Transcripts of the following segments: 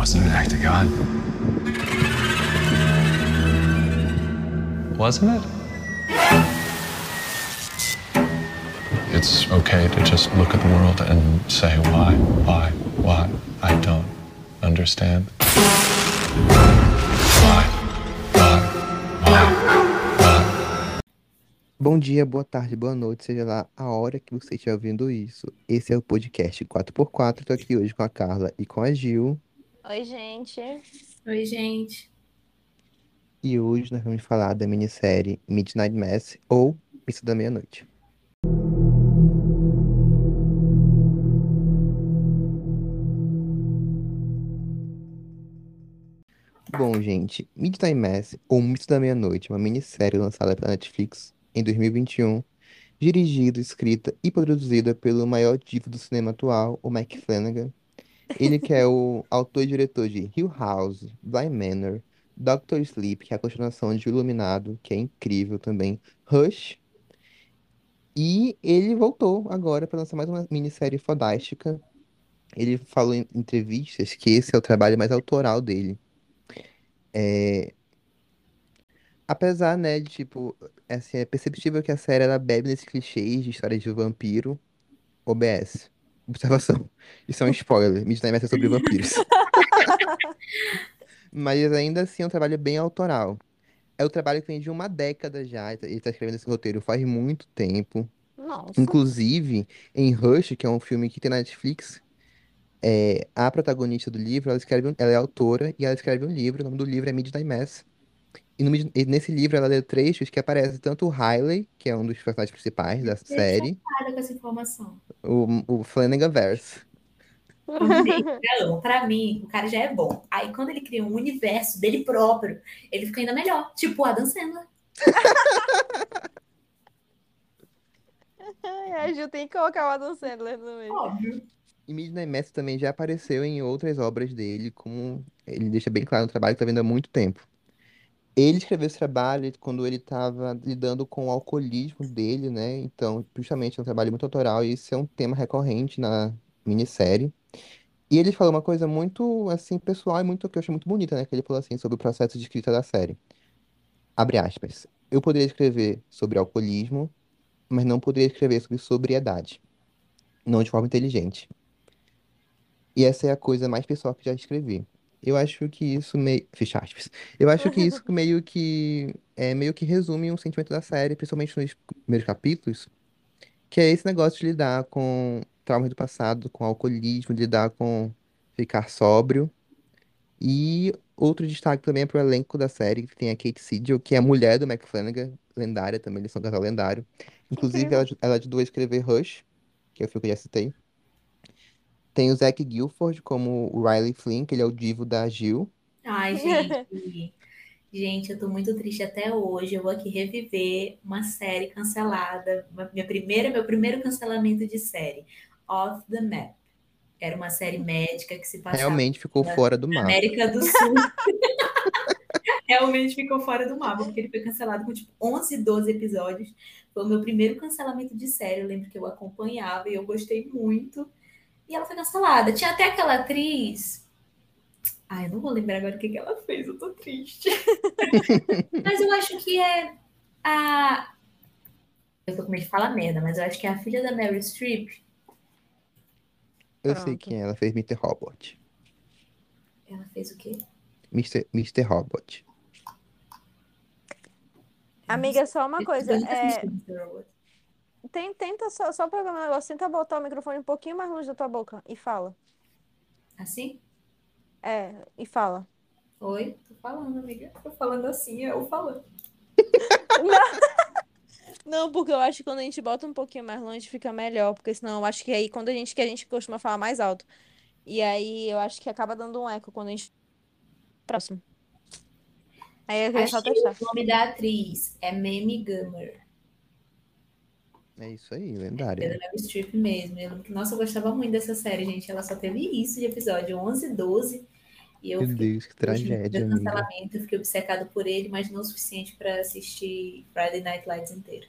wasn't an act of God. Wasn't it? It's okay to just look at the world and say why, why, why. I don't understand. Why, why, why, why. Bom dia, boa tarde, boa noite, seja lá a hora que você estiver ouvindo isso. Esse é o podcast 4x4. Tô aqui hoje com a Carla e com a Gil. Oi, gente. Oi, gente. E hoje nós vamos falar da minissérie Midnight Mass ou Missa da Meia-Noite. Bom, gente, Midnight Mass ou Missa da Meia-Noite é uma minissérie lançada pela Netflix em 2021, dirigida, escrita e produzida pelo maior divo do cinema atual, o Mike Flanagan. Ele que é o autor e diretor de Hill House, Blind Manor, Doctor Sleep, que é a continuação de Iluminado, que é incrível também, Rush. E ele voltou agora para lançar mais uma minissérie fodástica. Ele falou em entrevistas que esse é o trabalho mais autoral dele. É, Apesar, né, de, tipo, assim, é perceptível que a série, ela bebe nesses clichês de história de vampiro. OBS. Observação. Isso é um spoiler. Midnight é sobre vampiros. Mas ainda assim é um trabalho bem autoral. É o trabalho que vem de uma década já. Ele tá escrevendo esse roteiro faz muito tempo. Nossa. Inclusive, em Rush, que é um filme que tem na Netflix, é, a protagonista do livro, ela escreve, um- ela é autora e ela escreve um livro. O nome do livro é Midnight Mass. E, no e nesse livro ela lê trechos que aparecem tanto o Riley, que é um dos personagens principais da série, Nada com essa informação. o, o Flanagan Verse. Pra mim, o cara já é bom. Aí, quando ele cria um universo dele próprio, ele fica ainda melhor. Tipo, o Adam Sandler. A Ju tem que colocar o Adam Sandler no meio. Óbvio. E Midnight Mass também já apareceu em outras obras dele, como ele deixa bem claro no trabalho que tá vendo há muito tempo. Ele escreveu esse trabalho quando ele estava lidando com o alcoolismo dele, né? Então, justamente é um trabalho muito autoral e isso é um tema recorrente na minissérie. E ele falou uma coisa muito, assim, pessoal e muito, que eu achei muito bonita, né? Que ele falou assim, sobre o processo de escrita da série. Abre aspas. Eu poderia escrever sobre alcoolismo, mas não poderia escrever sobre sobriedade. Não de forma inteligente. E essa é a coisa mais pessoal que já escrevi. Eu acho que isso meio. Fecha aspas. Eu acho que isso meio que é meio que resume um sentimento da série, principalmente nos primeiros capítulos, que é esse negócio de lidar com traumas do passado, com alcoolismo, de lidar com ficar sóbrio. E outro destaque também é pro elenco da série, que tem a Kate Siegel, que é a mulher do Mac Flanagan, lendária também, eles são um casal lendário. Inclusive, ela, ela ajudou a escrever Rush, que é o filme que eu já citei. Tem o Zac Gilford como o Riley Flynn, que ele é o divo da Jill. Ai, gente. Gente, eu tô muito triste até hoje. Eu vou aqui reviver uma série cancelada. Minha primeira, meu primeiro cancelamento de série. Off the Map. Era uma série médica que se passava Realmente ficou fora do mapa. América do Sul. Realmente ficou fora do mapa, porque ele foi cancelado com tipo 11, 12 episódios. Foi o meu primeiro cancelamento de série. Eu lembro que eu acompanhava e eu gostei muito. E ela foi cancelada. Tinha até aquela atriz. Ai, eu não vou lembrar agora o que, que ela fez, eu tô triste. mas eu acho que é a. Eu tô com medo de falar merda, mas eu acho que é a filha da Mary Streep. Eu sei Pronto. quem é, ela fez Mr. Robot. Ela fez o quê? Mr. Mr. Robot. Amiga, só uma coisa. É, assisti Mr. Robot. Tem, tenta só, só pegar um negócio, tenta botar o microfone um pouquinho mais longe da tua boca e fala. Assim? É, e fala. Oi, tô falando, amiga. Tô falando assim, eu falando. Não, porque eu acho que quando a gente bota um pouquinho mais longe fica melhor, porque senão eu acho que aí quando a gente que a gente costuma falar mais alto. E aí eu acho que acaba dando um eco quando a gente próximo. Aí eu queria só testar. o nome da atriz é Mamie Gummer. É isso aí, lendária. Meryl Streep mesmo. Eu nossa, eu gostava muito dessa série, gente. Ela só teve isso de episódio 11, 12. E eu Meu fiquei Deus, que tragédia, amiga. cancelamento. Eu fiquei obcecado por ele, mas não o suficiente para assistir Friday Night Lights inteiro.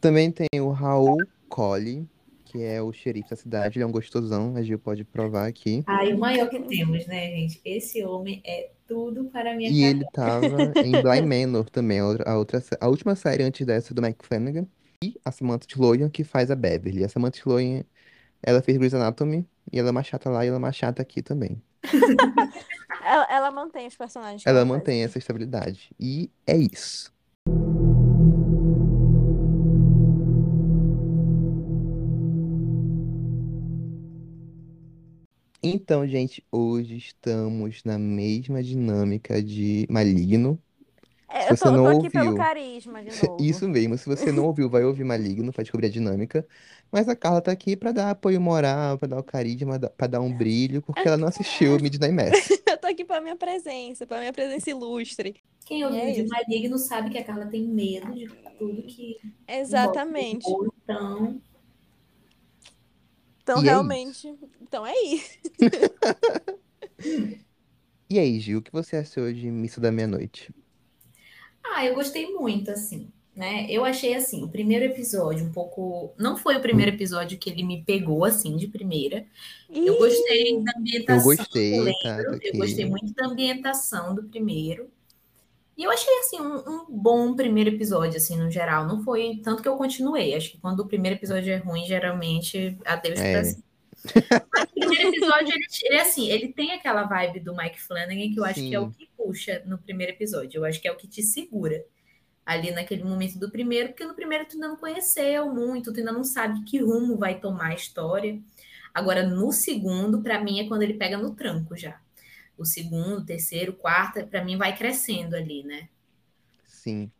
Também tem o Raul Colli, que é o xerife da cidade. Ele é um gostosão, a Gil pode provar aqui. Ai, o maior que temos, né, gente? Esse homem é tudo para a minha E cara. ele tava em Bly Manor também, a outra, a outra, a última série antes dessa do Mike Flanagan. E a Samantha Sloyan, que faz a Beverly. A Samantha Sloyan, ela fez Grey's Anatomy, e ela é uma chata lá e ela é uma chata aqui também. Ela, ela mantém os personagens Ela ela faz. mantém essa estabilidade. E é isso. Então, gente, hoje estamos na mesma dinâmica de Maligno. É, Se eu você tô, eu tô não aqui pelo ouviu, carisma de novo. Isso mesmo, se você não ouviu, vai ouvir Maligno pra descobrir a dinâmica. Mas a Carla tá aqui pra dar apoio moral, pra dar o carisma, pra dar um brilho, porque ela não assistiu Midnight Mass. Eu tô aqui pra minha presença, pra minha presença ilustre. Quem ouviu É de isso. Maligno sabe que a Carla tem medo de tudo que Exatamente. envolve humor, então Então, E é realmente. Então é isso. E aí, Gil, o que você achou de Missa da Meia-Noite? Ah, eu gostei muito, assim, né? Eu achei assim, o primeiro episódio um pouco. Não foi o primeiro episódio que ele me pegou assim de primeira. Eu Ih, gostei da Eu ambientação, gostei, eu tá, lembro. tá Eu gostei muito da ambientação do primeiro. E eu achei assim um, um bom primeiro episódio, assim, no geral. Não foi tanto que eu continuei. Acho que quando o primeiro episódio é ruim, geralmente adeus pra É. cima. Mas o primeiro episódio, ele, ele, assim, ele tem aquela vibe do Mike Flanagan que eu acho que é o Sim. que puxa no primeiro episódio. Eu acho que é o que te segura ali naquele momento do primeiro, porque no primeiro tu ainda não conheceu muito, tu ainda não sabe que rumo vai tomar a história. Agora, no segundo, pra mim, é quando ele pega no tranco já. O segundo, terceiro, quarto, pra mim vai crescendo ali, né? Sim.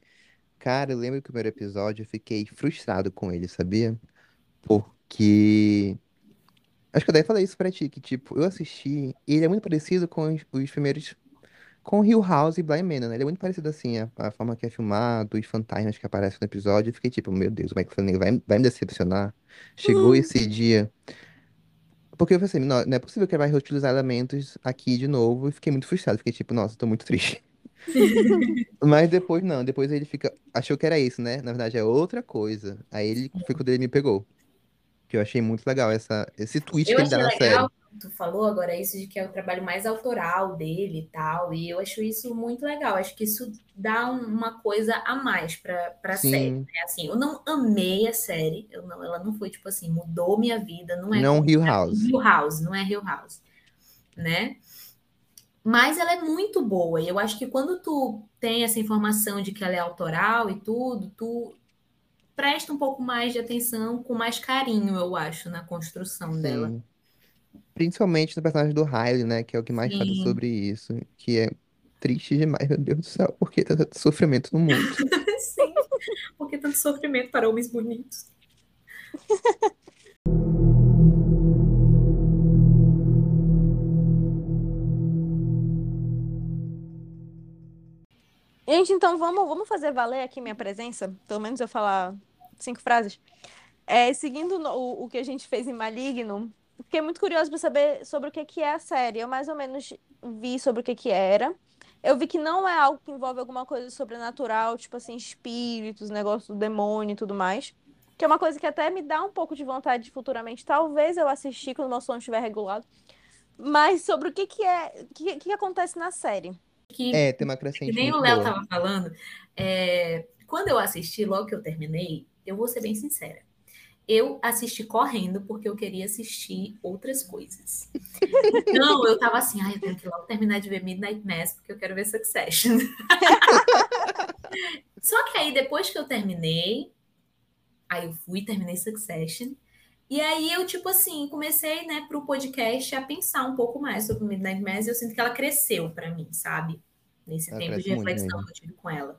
Cara, eu lembro que o primeiro episódio eu fiquei frustrado com ele, sabia? Porque. Acho que eu até falei isso pra ti, que tipo, eu assisti, e ele é muito parecido com os, os primeiros. Com Hill House e Blind Manor, né? Ele é muito parecido assim, a, a forma que é filmado, os fantasmas que aparecem no episódio. Eu fiquei tipo, meu Deus, o Mike Flanagan vai, vai me decepcionar. Chegou esse dia. Porque eu pensei, não, não é possível que ele vai reutilizar elementos aqui de novo. E fiquei muito frustrado. Fiquei tipo, nossa, tô muito triste. Mas depois não, depois ele fica. Achou que era isso, né? Na verdade é outra coisa. Aí ele foi quando ele me pegou. Que eu achei muito legal essa, esse twist Eu que ele dá na série. legal, tu falou agora isso de que é o trabalho mais autoral dele e tal, e eu acho isso muito legal. Acho que isso dá um- uma coisa a mais pra, pra série, né? Assim, eu não amei a série, eu não, ela não foi tipo assim, mudou minha vida, não é não Hill House. Hill House, não é Hill House, né? Mas ela é muito boa, e eu acho que quando tu tem essa informação de que ela é autoral e tudo, tu presta um pouco mais de atenção, com mais carinho, eu acho, na construção dela. Sim. Principalmente no personagem do Riley, né? Que é o que mais fala Sim. sobre isso. Que é triste demais, meu Deus do céu. Porque tá tanto sofrimento no mundo. Sim, porque tanto sofrimento para homens bonitos. Gente, então vamos, vamos fazer valer aqui minha presença? Pelo menos eu falar cinco frases. É, seguindo no- o, o que a gente fez em Maligno, fiquei muito curiosa para saber sobre o que, que é a série. Eu mais ou menos vi sobre o que, que era. Eu vi que não é algo que envolve alguma coisa sobrenatural, tipo assim, espíritos, negócio do demônio e tudo mais. Que é uma coisa que até me dá um pouco de vontade de futuramente. Talvez eu assistir quando meu sono estiver regulado. Mas sobre o que, que é. O que, que acontece na série? Que, É, tem uma que crescente nem o Léo estava falando, é, quando eu assisti, logo que eu terminei, eu vou ser bem sincera. Eu assisti correndo porque eu queria assistir outras coisas. Não, eu tava assim, ai, eu tenho que logo terminar de ver Midnight Mass porque eu quero ver Succession. Só que aí, depois que eu terminei, aí eu fui, terminei Succession. E aí eu, tipo assim, comecei, né, pro podcast a pensar um pouco mais sobre Midnight Mass e eu sinto que ela cresceu pra mim, sabe? Nesse Ela tempo de reflexão que eu tive com ela.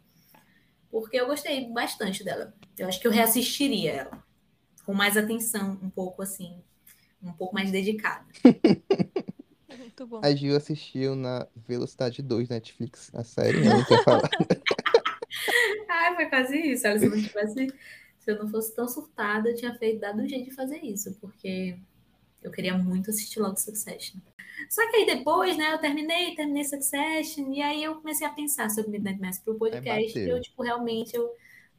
Porque eu gostei bastante dela. Eu acho que eu reassistiria ela. Com mais atenção, um pouco assim, um pouco mais dedicada. Muito bom. A Gil assistiu na Velocidade 2 Netflix, a série, não quero falar. Ah, foi quase isso. Olha, se não tivesse, se eu não fosse tão surtada, eu tinha feito, dado um jeito de fazer isso, porque eu queria muito assistir logo Succession. Só que aí depois, né, eu terminei, terminei Succession, e aí eu comecei a pensar sobre Midnight Mass pro podcast, e eu, tipo, realmente, eu...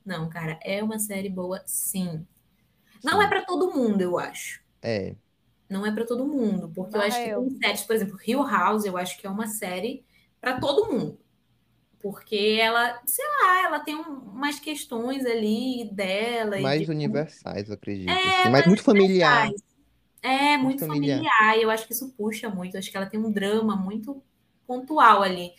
Não, cara, é uma série boa, sim. Não Sim. é pra todo mundo, eu acho. É. Não é pra todo mundo, porque eu acho que tem séries, por exemplo, Hill House, eu acho que é uma série pra todo mundo. Porque ela, sei lá, ela tem um- umas questões ali dela Mais de universais, eu acredito. É, assim. Mas muito familiar. É, muito familiar. familiar. E eu acho que isso puxa muito. Eu acho que ela tem um drama muito pontual ali,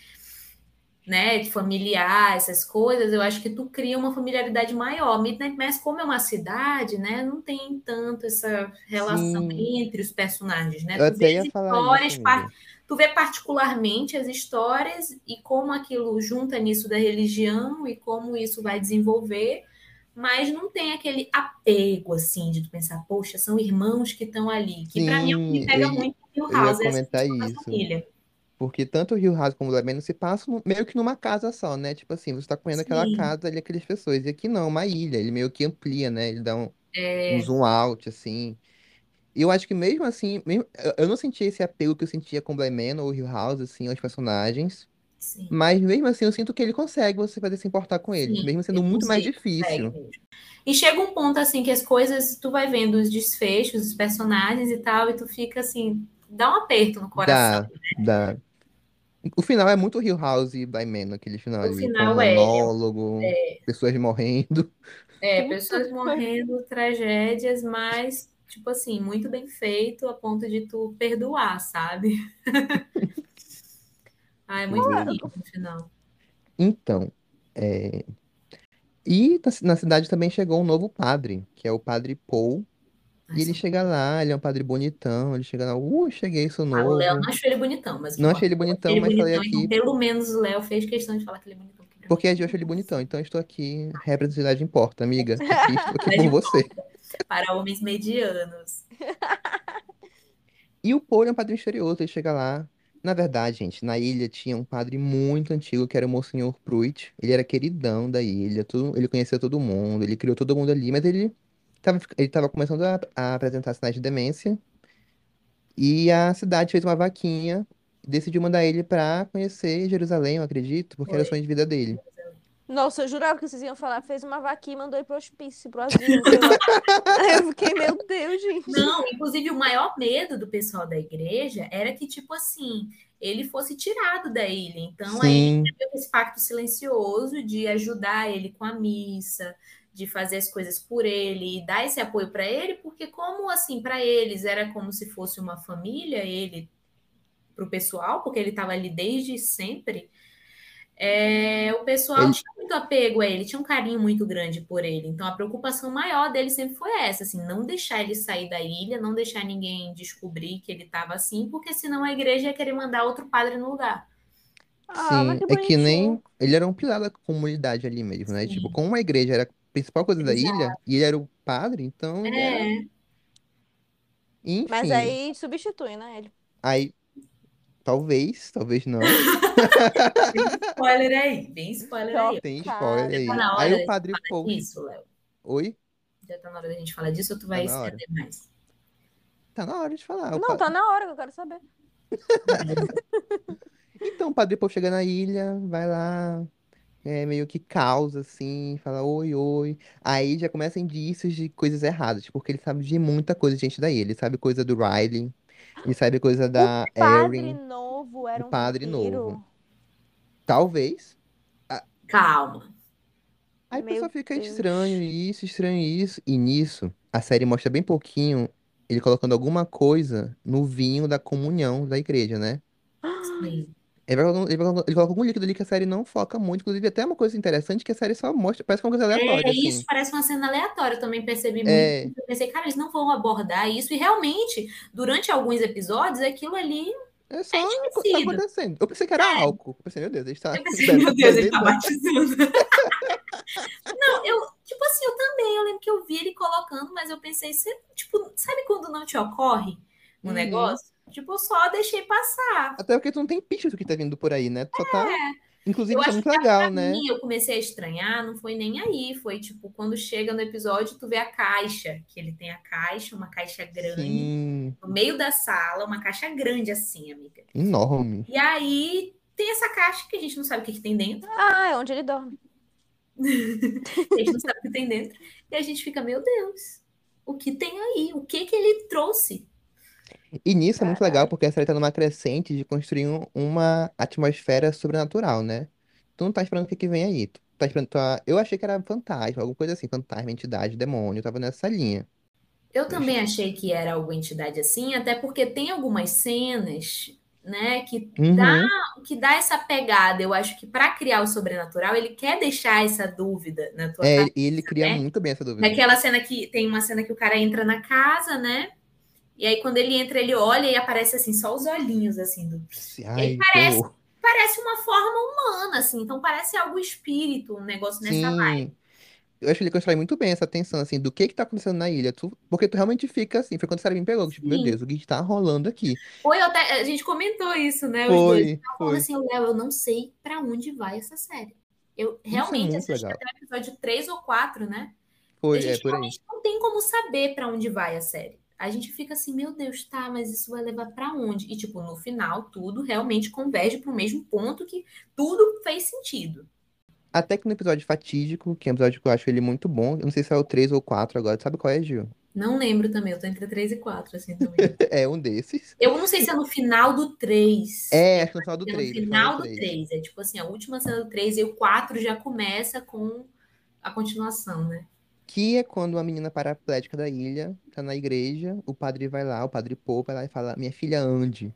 né? De familiar, essas coisas. Eu acho que tu cria uma familiaridade maior. Midnight Mass, como é uma cidade, né? Não tem tanto essa relação Sim. entre os personagens, né? Eu Tu até ia falar histórias, isso, par-. Tu vê particularmente as histórias e como aquilo junta nisso da religião e como isso vai desenvolver, mas não tem aquele apego assim de tu pensar, poxa, são irmãos que estão ali, que pra mim é o que me pega eu, muito Hill eu ia House, é comentar isso. família. Porque tanto o Hill House como o Black se passam meio que numa casa só, né? Tipo assim, você tá comendo aquela casa ali, aquelas pessoas. E aqui não, uma ilha. Ele meio que amplia, né? Ele dá um, um é, zoom out, assim. E eu acho que mesmo assim, mesmo- eu não senti esse apego que eu sentia com Black Man ou Hill House, assim, aos personagens. sim, Mas mesmo assim, eu sinto que ele consegue você fazer se importar com sim, mesmo sendo ele muito mais consegue, difícil. mesmo. E chega um ponto assim que as coisas, tu vai vendo os desfechos, os personagens e tal, e tu fica assim, dá um aperto no coração. Dá, dá. O final é muito Hill House e Blind Man, aquele final O ali, com final é, monólogo, pessoas morrendo. é, pessoas morrendo, tragédias, mas, tipo assim, muito bem feito a ponto de tu perdoar, sabe? Ah, é muito bonito no final. Então, é, e na, ci- na cidade também chegou um novo padre, que é o padre Paul. E ele chega lá, ele é um padre bonitão, ele chega lá, uh, cheguei, sou Ah, o Léo novo. não achou ele bonitão, mas Não achei ele é bonitão, ele mas falei bonitão, então aqui pelo menos o Léo fez questão de falar que ele é bonitão. porque eu acho ele bonitão, então estou aqui, representatividade importa, amiga. Aqui, estou aqui por você. Para homens medianos. E o Paul é um padre misterioso, ele chega lá. Na verdade, gente, na ilha tinha um padre muito antigo que era o Monsenhor Pruitt. Ele era queridão da ilha, tudo- ele conhecia todo mundo, ele criou todo mundo ali, mas ele tava, ele tava começando a, a apresentar sinais de demência. E a cidade fez uma vaquinha e decidiu mandar ele pra conhecer Jerusalém, eu acredito, porque era o Foi. sonho de vida dele. Nossa, eu jurava que vocês iam falar, fez uma vaquinha e mandou ir pro hospício, pro asilo. Aí eu fiquei, meu Deus, gente. Não, inclusive o maior medo do pessoal da igreja era que, tipo assim, ele fosse tirado da ilha. Então, aí Sim, teve esse pacto silencioso de ajudar ele com a missa, de fazer as coisas por ele e dar esse apoio para ele, porque como assim, para eles era como se fosse uma família, ele para o pessoal, porque ele estava ali desde sempre. É, o pessoal ele, tinha muito apego a ele, tinha um carinho muito grande por ele. Então a preocupação maior dele sempre foi essa, assim, não deixar ele sair da ilha, não deixar ninguém descobrir que ele estava assim, porque senão a igreja ia querer mandar outro padre no lugar. Ah, sim, que é que nem ele era um pilar da comunidade ali mesmo, né? Tipo, Sim, como a igreja era a principal coisa da exato. ilha e ele era o padre, então ele era, É, Mas enfim. aí substitui, né, ele. Aí, talvez, talvez não. bem spoiler aí, bem spoiler aí. Tem spoiler Chocada. aí. Tá Aí o de padre Paul, disso, Léo? oi? Já tá na hora da gente falar disso ou tu Tá vai hora. estender mais? Tá na hora de falar. Não, pa- tá na hora que eu quero saber. Então o padre Paul chega na ilha, vai lá, é meio que causa assim, fala oi, oi. Aí já começa indícios de coisas erradas, porque ele sabe de muita coisa, gente, da ilha. Ele sabe coisa do Riley, ele sabe coisa O da padre Erin, novo do era um padre novo. vampiro. Talvez. A- Calma. Aí o pessoal Meu fica Deus. estranho isso, estranho isso. E nisso, a série mostra bem pouquinho ele colocando alguma coisa no vinho da comunhão da igreja, né? Sim. Ele vai colocando- ele vai colocando- ele coloca algum líquido ali que a série não foca muito. Inclusive, até uma coisa interessante que a série só mostra, parece que é uma coisa aleatória, É, isso assim. parece uma cena aleatória. Eu também percebi muito. É, Eu pensei, cara, eles não vão abordar isso. E realmente, durante alguns episódios, aquilo ali é só é o que tá acontecendo. Eu pensei que era álcool. Eu pensei, meu Deus, ele está Eu pensei, meu Deus, ele tá bebendo. batizando. Não, eu, tipo assim, eu também, eu lembro que eu vi ele colocando, mas eu pensei, tipo, sabe quando não te ocorre um Uhum. negócio? Tipo, eu só deixei passar. Até porque tu não tem pista do que tá vindo por aí, né? Tu só tá. Inclusive, Eu é acho muito que legal, pra né? mim, eu comecei a estranhar, não foi nem aí, foi tipo, quando chega no episódio, tu vê a caixa, que ele tem a caixa, uma caixa grande, Sim, no meio da sala, uma caixa grande assim, amiga. enorme. E aí tem essa caixa que a gente não sabe o que, que tem dentro, Ah, é onde ele dorme. a gente não sabe o que tem dentro, e a gente fica, meu Deus, o que tem aí, o que que ele trouxe. E nisso é muito legal porque a série tá numa crescente de construir um- uma atmosfera sobrenatural, né? Tu não tá esperando o que que vem aí. Tu tá esperando. tua- Eu achei que era fantasma, alguma coisa assim, fantasma, entidade, demônio, tava nessa linha. Eu também achei que era alguma entidade assim, até porque tem algumas cenas, né, que dá, Uhum. que dá essa pegada. Eu acho que para criar o sobrenatural, ele quer deixar essa dúvida na tua É, cabeça, e ele cria né? muito bem essa dúvida. Naquela cena que tem uma cena que o cara entra na casa, né? E aí quando ele entra, ele olha e aparece assim só os olhinhos assim do Ai, parece- parece uma forma humana assim, então parece algo espírito, um negócio nessa vibe. Sim. Eu acho que ele constrói muito bem essa tensão, assim, do que que tá acontecendo na ilha. Tu- porque tu realmente fica assim, foi quando a série me pegou, tipo, meu Sim. Deus, o que está rolando aqui? Foi até, a gente comentou isso, né, os dois. Foi, Falando foi. assim, Léo, eu não sei pra onde vai essa série. Eu realmente muito assisti legal. até o episódio 3 ou 4, né? Foi, a é gente por aí. não tem como saber pra onde vai a série. A gente fica assim, meu Deus, tá, mas isso vai levar pra onde? E tipo, no final, tudo realmente converge pro mesmo ponto que tudo fez sentido. Até que no episódio fatídico, que é um episódio que eu acho ele muito bom, eu não sei se é o 3 ou 4 agora, sabe qual é, Gil? Não lembro também, eu tô entre 3 e 4, assim, também. É um desses. Eu não sei se é no final do 3. É, acho que no final do É no 3. final do 3. É tipo assim, a última cena do 3 e o 4 já começa com a continuação, né? Que é quando a menina paraplética da ilha tá na igreja, o padre vai lá, o padre Pô vai lá e fala, minha filha ande.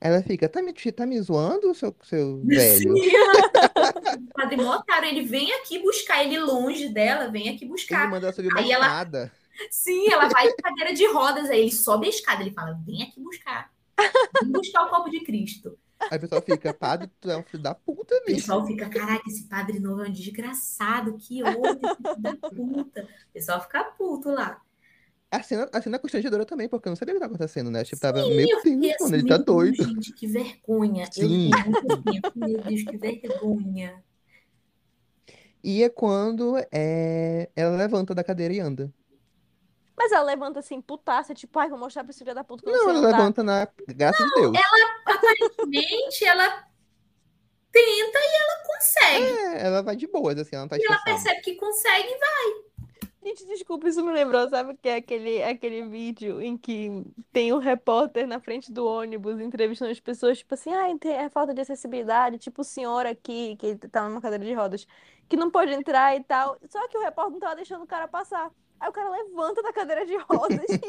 Ela fica, tá me, tá me zoando, seu, seu velho? Sim. o padre Motaro, ele vem aqui buscar ele longe dela, vem aqui Ele buscar. manda ela subir uma Aí ela- escada. Sim, ela vai de cadeira de rodas, aí ele sobe a escada, ele fala, vem aqui buscar. Vem buscar o corpo de Cristo. Aí o pessoal fica, padre, tu é um filho da puta, O bicho. pessoal fica, caraca, esse padre novo é um desgraçado, que ódio, esse filho da puta. O pessoal fica puto lá. A cena, a cena é constrangedora também, porque eu não sabia o que tá acontecendo, né? Tipo, tava, Sim, meu eu fiquei Deus, mano, assim, ele tá meu Deus, doido. Gente, que vergonha. Eu Sim. fiquei muito assim, meu Deus, que vergonha. E é quando é, ela levanta da cadeira e anda. Mas ela levanta assim, putaça, tipo, ai, vou mostrar pra esse filho da puta que eu Não, ela levanta na graça de Deus. Aparentemente, ela tenta e ela consegue. É, ela vai de boas, assim, ela não tá E ela percebe que consegue e vai. Gente, desculpa, isso me lembrou, sabe o que é aquele, aquele vídeo em que tem um repórter na frente do ônibus entrevistando as pessoas, tipo assim, ah, é falta de acessibilidade, tipo o senhor aqui, que tá numa cadeira de rodas, que não pode entrar e tal. Só que o repórter não tava deixando o cara passar. Aí o cara levanta da cadeira de rodas e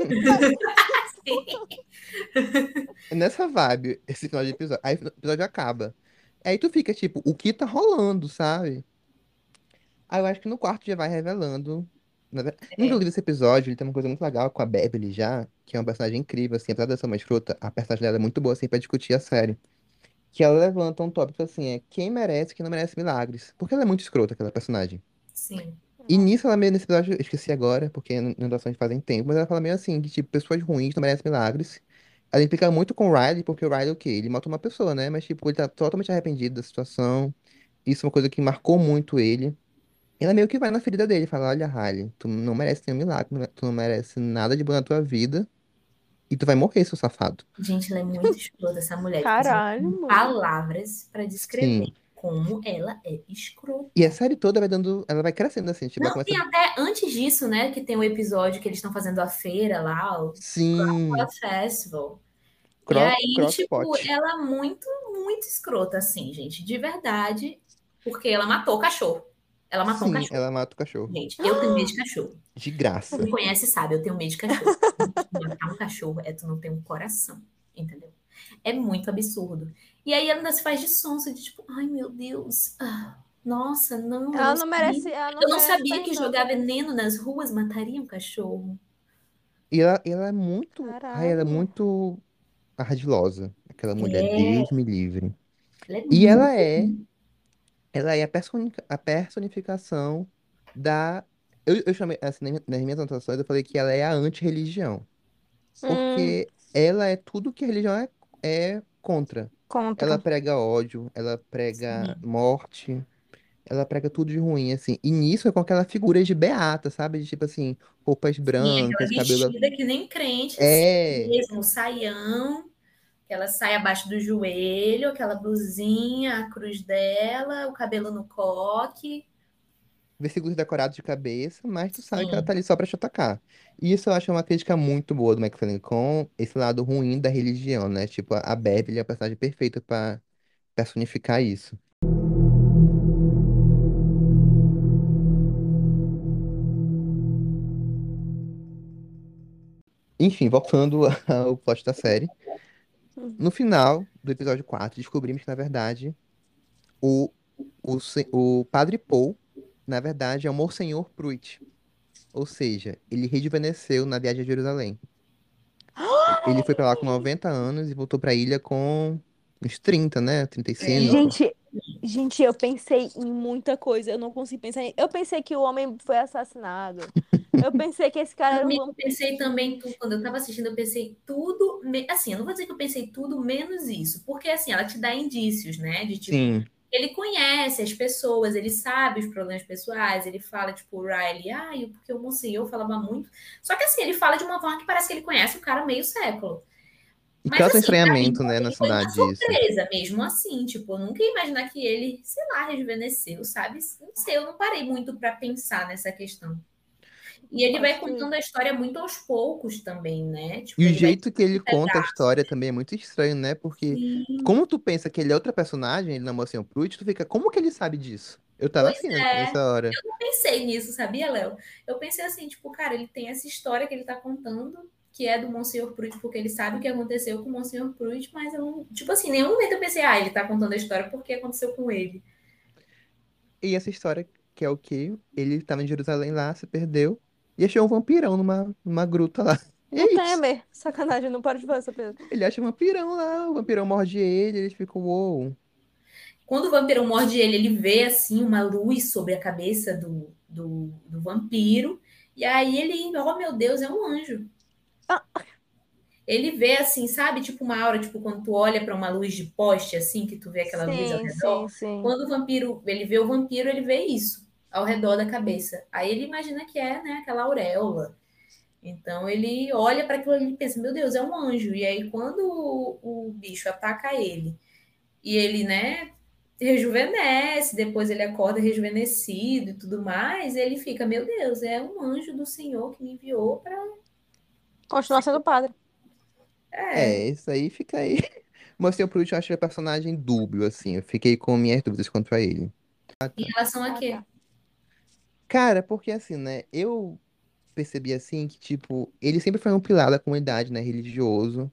É nessa vibe, esse final de episódio. Aí o episódio acaba. Aí tu fica, tipo, o que tá rolando, sabe? Aí eu acho que no quarto já vai revelando. ver- Inclusive, esse episódio, ele tem uma coisa muito legal com a Beverly já, que é uma personagem incrível, assim, apesar de ser uma escrota, a personagem dela é muito boa, assim, pra discutir a série. Que ela levanta um tópico assim, é quem merece e quem não merece milagres. Porque ela é muito escrota, aquela personagem. Sim. E nisso ela meio nesse episódio, eu esqueci agora, porque inundações fazem tempo, mas ela fala meio assim, que tipo, pessoas ruins não merecem milagres. Ela implica muito com o Riley, porque o Riley o quê? Ele mata uma pessoa, né? Mas tipo, ele tá totalmente arrependido da situação. Isso é uma coisa que marcou muito ele. Ela meio que vai na ferida dele, fala, olha, Riley, tu não merece nenhum milagre, tu não merece nada de bom na tua vida. E tu vai morrer, seu safado. Gente, ela é muito escrota, essa mulher. Tipo, Caralho, não mano. palavras pra descrever Sim. Como ela é escrota. E a série toda vai dando. Ela vai crescendo assim, tipo, Não, tem começa. até antes disso, né? Que tem o episódio que eles estão fazendo a feira lá, o Sim. Cross Festival. Cro e aí, tipo, crosspot. ela é muito, muito escrota, assim, gente, de verdade, porque ela matou o cachorro. Ela matou um Sim, cachorro. ela mata o cachorro. Gente, eu tenho medo de cachorro. De graça. Quem me conhece sabe, eu tenho medo de cachorro. Matar um cachorro é tu não ter um coração, entendeu? É muito absurdo. E aí ela ainda se faz de sonso, de tipo, ai meu Deus, ah, nossa, não. Ela não sabia- merece. Ela não Eu não merece sabia que jogar veneno nas ruas mataria um cachorro. E ela, ela é muito. Ai, ela é muito ardilosa. Aquela mulher, É. Deus me livre. Ela é E muito- ela é. Ela é a, a personificação da. Eu, eu chamei, assim, nas minhas- anotações, eu falei que ela é a anti-religião. Hum, Porque ela é tudo que a religião é, é contra. Contra. Ela prega ódio, ela prega morte, ela prega tudo de ruim, assim. E nisso é com aquela figura de beata, sabe? De tipo assim, roupas Sim, brancas, cabelo. vestida que nem crente, É. assim, mesmo, saião, aquela saia abaixo do joelho, aquela blusinha, a cruz dela, o cabelo no coque. Versículos decorados de cabeça, mas tu sabe que ela Sim. tá ali só pra te atacar. E isso eu acho uma crítica muito boa do McFarlane com esse lado ruim da religião, né? Tipo, a Beverly é a personagem perfeita pra personificar isso. Enfim, voltando ao plot da série. No final do episódio 4, descobrimos que, na verdade, o, o, o Padre Paul, na verdade, é o Monsenhor Pruitt. Ou seja, ele rejuvenesceu na viagem a Jerusalém. Ele foi pra lá com 90 anos e voltou pra ilha com uns 30, né? 35. Gente, gente, eu pensei em muita coisa. Eu não consigo pensar em. Eu pensei que o homem foi assassinado. Eu pensei que esse cara era um vampiro. pensei também, quando eu tava assistindo, eu pensei tudo, me- assim, eu não vou dizer que eu pensei tudo menos isso, porque assim, ela te dá indícios, né, de tipo, Sim, ele conhece as pessoas, ele sabe os problemas pessoais, ele fala, tipo, o Riley, ai, porque o Monsenhor falava muito, só que assim, ele fala de uma forma que parece que ele conhece o cara meio século. e Mas causa um assim, pra mim, estranhamento, né, na cidade isso. surpresa mesmo assim, tipo, eu nunca ia imaginar que ele, sei lá, rejuvenesceu, sabe? Não sei, eu não parei muito pra pensar nessa questão. E ele vai que- contando a história muito aos poucos também, né? Tipo, E o jeito que ele conta a história também é muito estranho, né? Porque Sim, como tu pensa que ele é outra personagem, ele não é o Monsenhor Pruitt, tu fica, como que ele sabe disso? Eu tava Pois assim, é. né, nessa hora. eu pensei nisso, sabia, Léo? Eu pensei assim, tipo, cara, ele tem essa história que ele tá contando, que é do Monsenhor Pruitt, porque ele sabe o que aconteceu com o Monsenhor Pruitt, mas eu não. Tipo assim, em nenhum momento eu pensei, ah, ele tá contando a história porque aconteceu com ele. E essa história, que é o quê? Ele tava em Jerusalém lá, se perdeu, e achou um vampirão numa, numa gruta lá. E O é isso. Temer. Sacanagem, não pode fazer essa piada. Ele acha um vampirão lá, o vampirão morde ele, ele fica, uou. Quando o vampiro morde ele, ele vê assim uma luz sobre a cabeça do, do, do vampiro. E aí ele, oh meu Deus, é um anjo. Ah. Ele vê assim, sabe, tipo uma aura, tipo quando tu olha para uma luz de poste, assim, que tu vê aquela luz ao Sim, redor. sim, sim. Quando o vampiro, ele vê o vampiro, ele vê isso ao redor da cabeça. Aí ele imagina que é, né, aquela auréola. Então ele olha para aquilo ali e pensa, meu Deus, é um anjo. E aí quando o, o bicho ataca ele e ele, né, rejuvenesce, depois ele acorda rejuvenescido e tudo mais, ele fica, meu Deus, é um anjo do Senhor que me enviou para Continua sendo padre. É, isso aí fica aí. Monsenhor Pruitt eu acho ele um personagem dúbio, assim, eu fiquei com minhas dúvidas quanto a ele. em relação a quê? Cara, porque assim, né, eu percebi assim que, tipo, ele sempre foi um pilar da comunidade, né, religioso,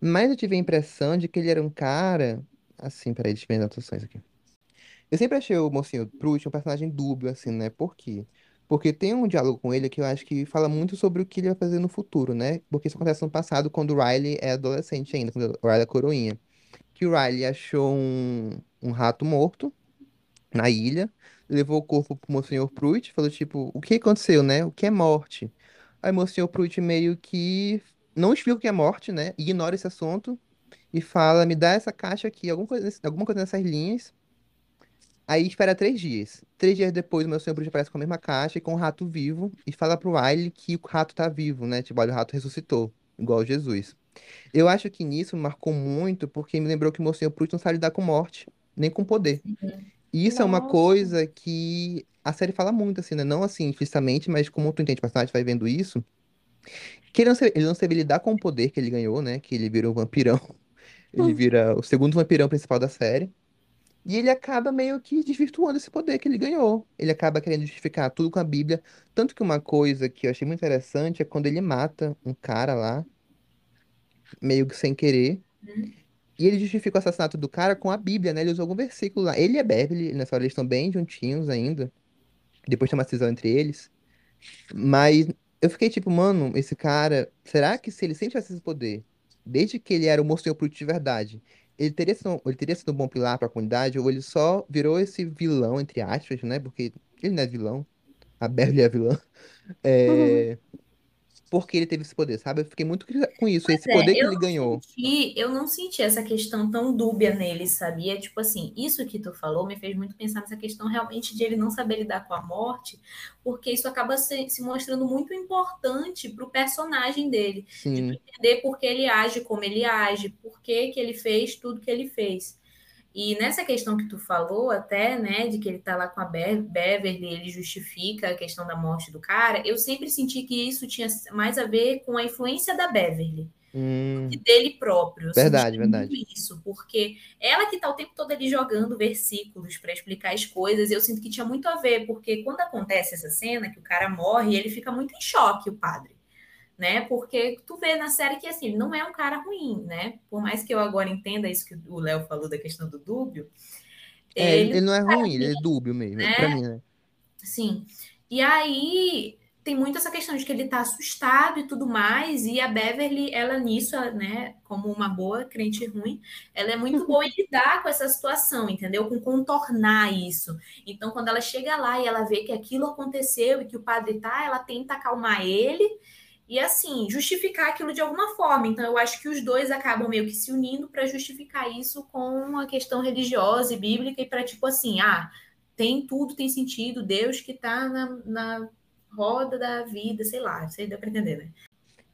mas eu tive a impressão de que ele era um cara, assim, peraí, deixa eu ver as anotações aqui. Eu sempre achei o Mocinho Pruitt um personagem dúbio, assim, né, por quê? Porque tem um diálogo com ele que eu acho que fala muito sobre o que ele vai fazer no futuro, né, porque isso acontece no passado, quando o Riley é adolescente ainda, quando o Riley é coroinha, que o Riley achou um, um rato morto na ilha, levou o corpo pro Monsenhor Pruitt, falou tipo, o que aconteceu, né? O que é morte? Aí o Monsenhor Pruitt meio que não explica o que é morte, né? Ignora esse assunto e fala, me dá essa caixa aqui, alguma coisa, alguma coisa nessas linhas. Aí espera três dias. Três dias depois, o Monsenhor Pruitt aparece com a mesma caixa e com o rato vivo e fala pro Riley que o rato tá vivo, né? Tipo, olha, o rato ressuscitou, igual Jesus. Eu acho que nisso me marcou muito porque me lembrou que o Monsenhor Pruitt não sabe lidar com morte, nem com poder. E isso é uma Nossa. coisa que a série fala muito, assim, né? Não assim, explicitamente, mas como tu entende o personagem, vai vendo isso. Que ele não, sabe, ele não sabe lidar com o poder que ele ganhou, né? Que ele vira um vampirão. Ele vira o segundo vampirão principal da série. E ele acaba meio que desvirtuando esse poder que ele ganhou. Ele acaba querendo justificar tudo com a Bíblia. Tanto que uma coisa que eu achei muito interessante é quando ele mata um cara lá, meio que sem querer. E ele justifica o assassinato do cara com a Bíblia, né? Ele usou algum versículo lá. Ele e a Beverly, nessa hora, eles estão bem juntinhos ainda. Depois tem uma cisão entre eles. Mas eu fiquei tipo, mano, esse cara, será que se ele sempre tivesse esse poder, desde que ele era o Monsenhor Pruitt de verdade, ele teria sido, ele teria sido um bom pilar pra comunidade, ou ele só virou esse vilão, entre aspas, né? Porque ele não é vilão, a Beverly é vilã. É, Porque ele teve esse poder, sabe? Eu fiquei muito com isso, esse é, poder que ele ganhou. senti- eu não senti essa questão tão dúbia nele, sabia? Tipo assim, isso que tu falou me fez muito pensar nessa questão realmente de ele não saber lidar com a morte, porque isso acaba se, se mostrando muito importante pro personagem dele, de Sim, tu entender por que ele age como ele age, por que que ele fez tudo que ele fez. E nessa questão que tu falou até, né, de que ele tá lá com a Be- Beverly, ele justifica a questão da morte do cara, eu sempre senti que isso tinha mais a ver com a influência da Beverly Hum, dele próprio. Verdade, verdade. isso, porque ela que tá o tempo todo ali jogando versículos para explicar as coisas, eu sinto que tinha muito a ver, porque quando acontece essa cena que o cara morre, ele fica muito em choque, o padre. Né? Porque tu vê na série que assim, ele não é um cara ruim, né? Por mais que eu agora entenda isso que o Léo falou da questão do dúbio, é, ele, ele não é ruim, ele é dúbio mesmo, né? pra mim, né? Sim. E aí tem muito essa questão de que ele tá assustado e tudo mais, e a Beverly, ela nisso, né, como uma boa crente ruim, ela é muito boa em lidar com essa situação, entendeu? Com contornar isso. Então, quando ela chega lá e ela vê que aquilo aconteceu e que o padre tá, ela tenta acalmar ele e assim, justificar aquilo de alguma forma. Então, eu acho que os dois acabam meio que se unindo para justificar isso com a questão religiosa e bíblica e para tipo assim, ah, tem tudo, tem sentido, Deus que tá na, na roda da vida, sei lá, sei dá pra entender, né?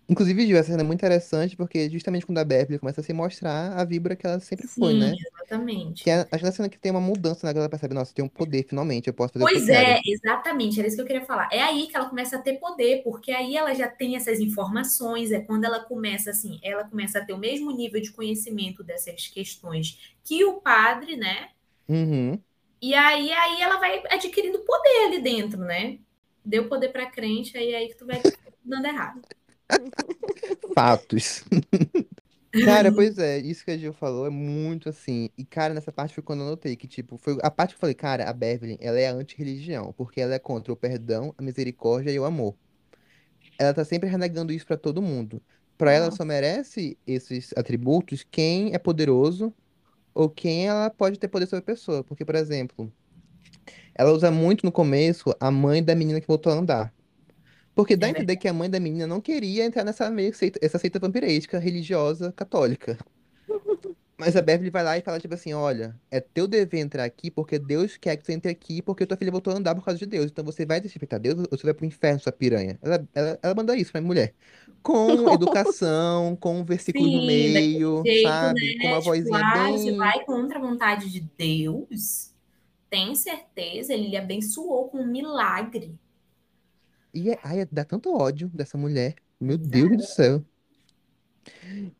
Inclusive, Gil, essa cena é muito interessante porque justamente quando a Beverly começa a se mostrar a víbora que ela sempre foi, Sim, né? exatamente. Que é, acho que é a cena que tem uma mudança, né? Que ela percebe, nossa, tenho um poder, finalmente, eu posso fazer o que eu Pois é, quero. exatamente, era isso que eu queria falar. É aí que ela começa a ter poder, porque aí ela já tem essas informações, é quando ela começa assim, ela começa a ter o mesmo nível de conhecimento dessas questões que o padre, né? Uhum. E aí, aí ela vai adquirindo poder ali dentro, né? Deu poder pra crente, aí é aí que tu vai dando errado. Fatos. Cara, pois é, isso que a Gil falou é muito assim. E, cara, nessa parte foi quando eu notei que, tipo, foi a parte que eu falei, cara, a Beverly, ela é anti-religião, porque ela é contra o perdão, a misericórdia e o amor. Ela tá sempre renegando isso pra todo mundo. Pra ela só merece esses atributos quem é poderoso ou quem ela pode ter poder sobre a pessoa. Porque, por exemplo, ela usa muito no começo a mãe da menina que voltou a andar. Porque dá a É entender que a mãe da menina não queria entrar nessa meio seita, essa seita vampiresca religiosa católica. Mas a Beverly vai lá e fala, tipo assim, olha, é teu dever entrar aqui porque Deus quer que você entre aqui porque tua filha voltou a andar por causa de Deus. Então você vai desrespeitar Deus ou você vai pro inferno, sua piranha. Ela, ela, ela manda isso pra mulher. Com educação, com versículos no Sim, daquele meio, jeito, sabe? Com uma né? Tipo, vozinha ah, você bem... vai contra a vontade de Deus? Tem certeza? Ele lhe abençoou com um milagre. E é, ai, dá tanto ódio dessa mulher. Meu Deus do céu.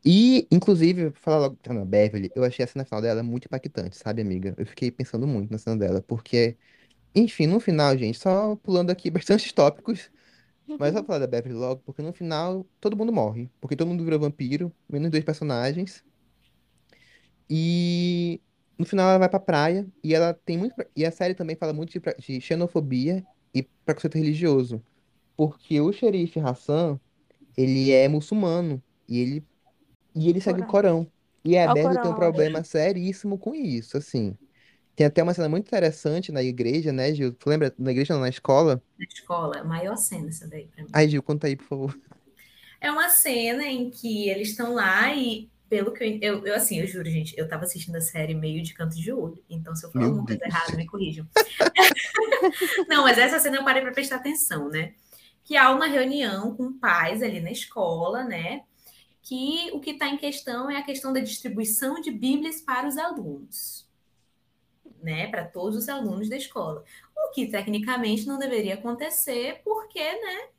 E, inclusive, falar logo na Beverly, eu achei a cena final dela muito impactante, sabe, amiga? Eu fiquei pensando muito na cena dela, porque, enfim, no final, gente, só pulando aqui bastantes tópicos, mas só falar da Beverly logo, porque no final todo mundo morre, porque todo mundo vira vampiro, menos dois personagens. E no final ela vai pra praia e ela tem muito. E a série também fala muito de, de xenofobia e preconceito religioso. Porque o xerife Hassan, ele é muçulmano e ele, e ele segue o Corão. E a É Beverly tem um problema seríssimo com isso, assim. Tem até uma cena muito interessante na igreja, né, Gil? Tu lembra? Na igreja, não, na escola? Na escola, a maior cena essa daí pra mim. Ai, Gil, conta aí, por favor. É uma cena em que eles estão lá e, pelo que eu, eu, eu, assim, eu juro, gente, eu tava assistindo a série meio de canto de olho. Então, se eu falar alguma coisa errada, me corrijam. Não, mas essa cena eu parei pra prestar atenção, né? Que há uma reunião com pais ali na escola, né? Que o que está em questão é a questão da distribuição de Bíblias para os alunos, né? Para todos os alunos da escola. O que tecnicamente não deveria acontecer, porque, né?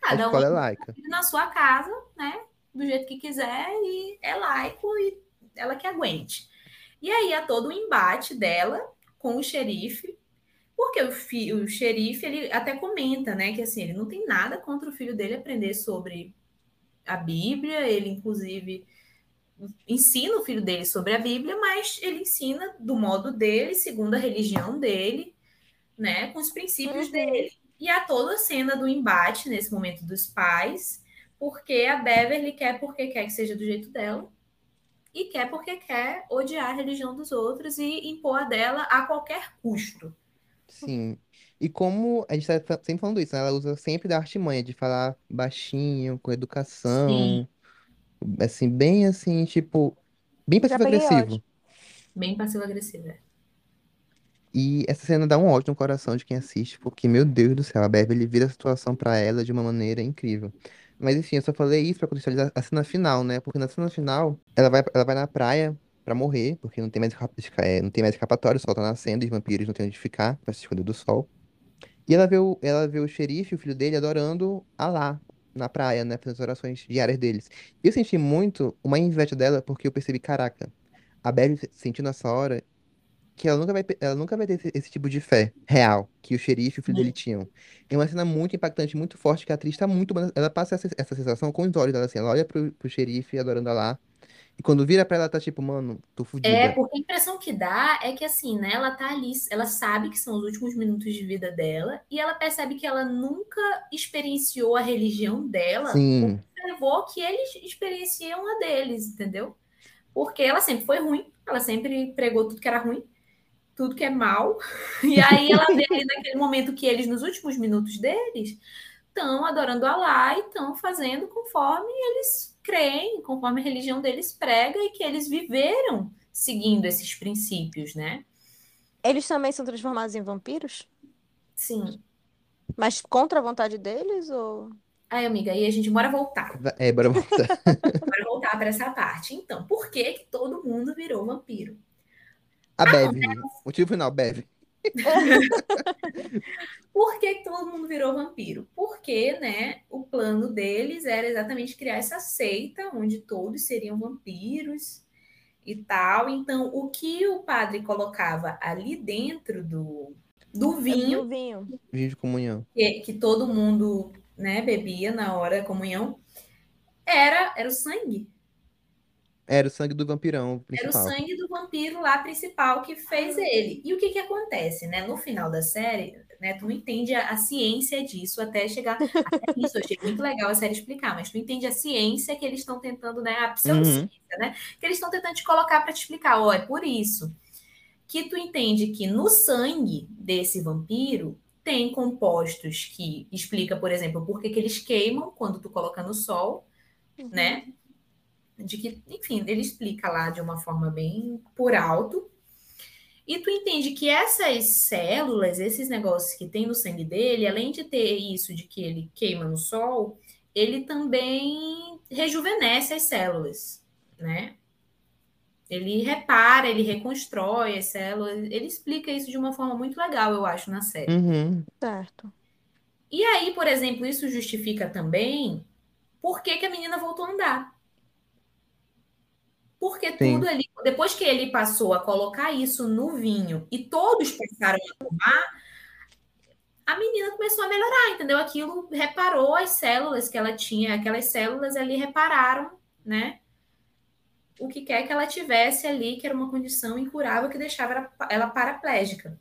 Cada um escola é laica. na sua casa, né? Do jeito que quiser e é laico e ela que aguente. E aí há todo o embate dela com o xerife, porque o, fi, o xerife ele até comenta, né, que assim ele não tem nada contra o filho dele aprender sobre a Bíblia, ele inclusive ensina o filho dele sobre a Bíblia, mas ele ensina do modo dele, segundo a religião dele, né, com os princípios Uhum. dele. E há toda a cena do embate nesse momento dos pais, porque a Beverly quer porque quer que seja do jeito dela, e quer porque quer odiar a religião dos outros e impor a dela a qualquer custo. Sim. E como a gente tá fa- sempre falando isso, né? Ela usa sempre da artimanha de falar baixinho, com Sim, educação, assim, bem assim, tipo, bem Já peguei passivo-agressivo. ódio. bem passivo-agressiva. E essa cena dá um ódio no coração de quem assiste, porque, meu Deus do céu, a Beverly vira a situação pra ela de uma maneira incrível. Mas enfim, eu só falei isso pra contextualizar a cena final, né? Porque na cena final, ela vai, ela vai na praia pra morrer, porque não tem mais, é, não tem mais escapatório, o sol tá nascendo os vampiros não têm onde ficar pra se esconder do sol. E ela vê o, ela vê o xerife, o filho dele, adorando Alá na praia, né? Fazendo as orações diárias deles. E eu senti muito uma inveja dela, porque eu percebi, caraca, a Bev sentiu nessa hora que ela nunca vai, ela nunca vai ter esse, esse tipo de fé real que o xerife e o filho dele tinham. É uma cena muito impactante, muito forte, que a atriz tá muito. Ela passa essa, essa sensação com os olhos dela, assim. Ela olha pro, pro xerife adorando Alá. E quando vira pra ela, tá tipo, mano, tô É, fudida. porque a impressão que dá é que assim, né, ela tá ali, ela sabe que são os últimos minutos de vida dela e ela percebe que ela nunca experienciou a religião dela, Sim. levou que eles experienciam a deles, entendeu? Porque ela sempre foi ruim, ela sempre pregou tudo que era ruim, tudo que é mal. E aí ela vê ali naquele momento que eles, nos últimos minutos deles, estão adorando Allah e estão fazendo conforme eles creem, conforme a religião deles prega e que eles viveram seguindo esses princípios, né? Eles também são transformados em vampiros? Sim. Mas contra a vontade deles ou... Aí, amiga, aí a gente bora voltar. É, bora voltar. Bora voltar para essa parte. Então, por que que todo mundo virou vampiro? A Bev. Motivo final, Bev. Por que, que todo mundo virou vampiro? Porque, né, o plano deles era exatamente criar essa seita onde todos seriam vampiros e tal. Então, o que o padre colocava ali dentro do, do vinho, Do vinho. Vinho de comunhão. que, que todo mundo, né, bebia na hora da comunhão, era, era o sangue. Era o sangue do vampirão Era o principal. sangue do vampiro lá principal que fez ele. E o que que acontece, né? No final da série, né? Tu não entende a, a ciência disso até chegar até isso. Eu achei muito legal a série explicar, mas tu entende a ciência que eles estão tentando, né? A pseudociência, né? Que eles estão tentando te colocar para te explicar. Ó, é por isso que tu entende que no sangue desse vampiro tem compostos que explica, por exemplo, por que que eles queimam quando tu coloca no sol, né? De que, enfim, ele explica lá de uma forma bem por alto. E tu entende que essas células, esses negócios que tem no sangue dele, além de ter isso de que ele queima no sol, ele também rejuvenesce as células, né? Ele repara, ele reconstrói as células, ele explica isso de uma forma muito legal, eu acho, na série. Uhum. Certo. E aí, por exemplo, isso justifica também por que, que a menina voltou a andar. Porque Sim. tudo ali, depois que ele passou a colocar isso no vinho e todos passaram a tomar, a menina começou a melhorar, entendeu? Aquilo reparou as células que ela tinha, aquelas células ali repararam, né? O que quer que ela tivesse ali, que era uma condição incurável que deixava ela- paraplégica.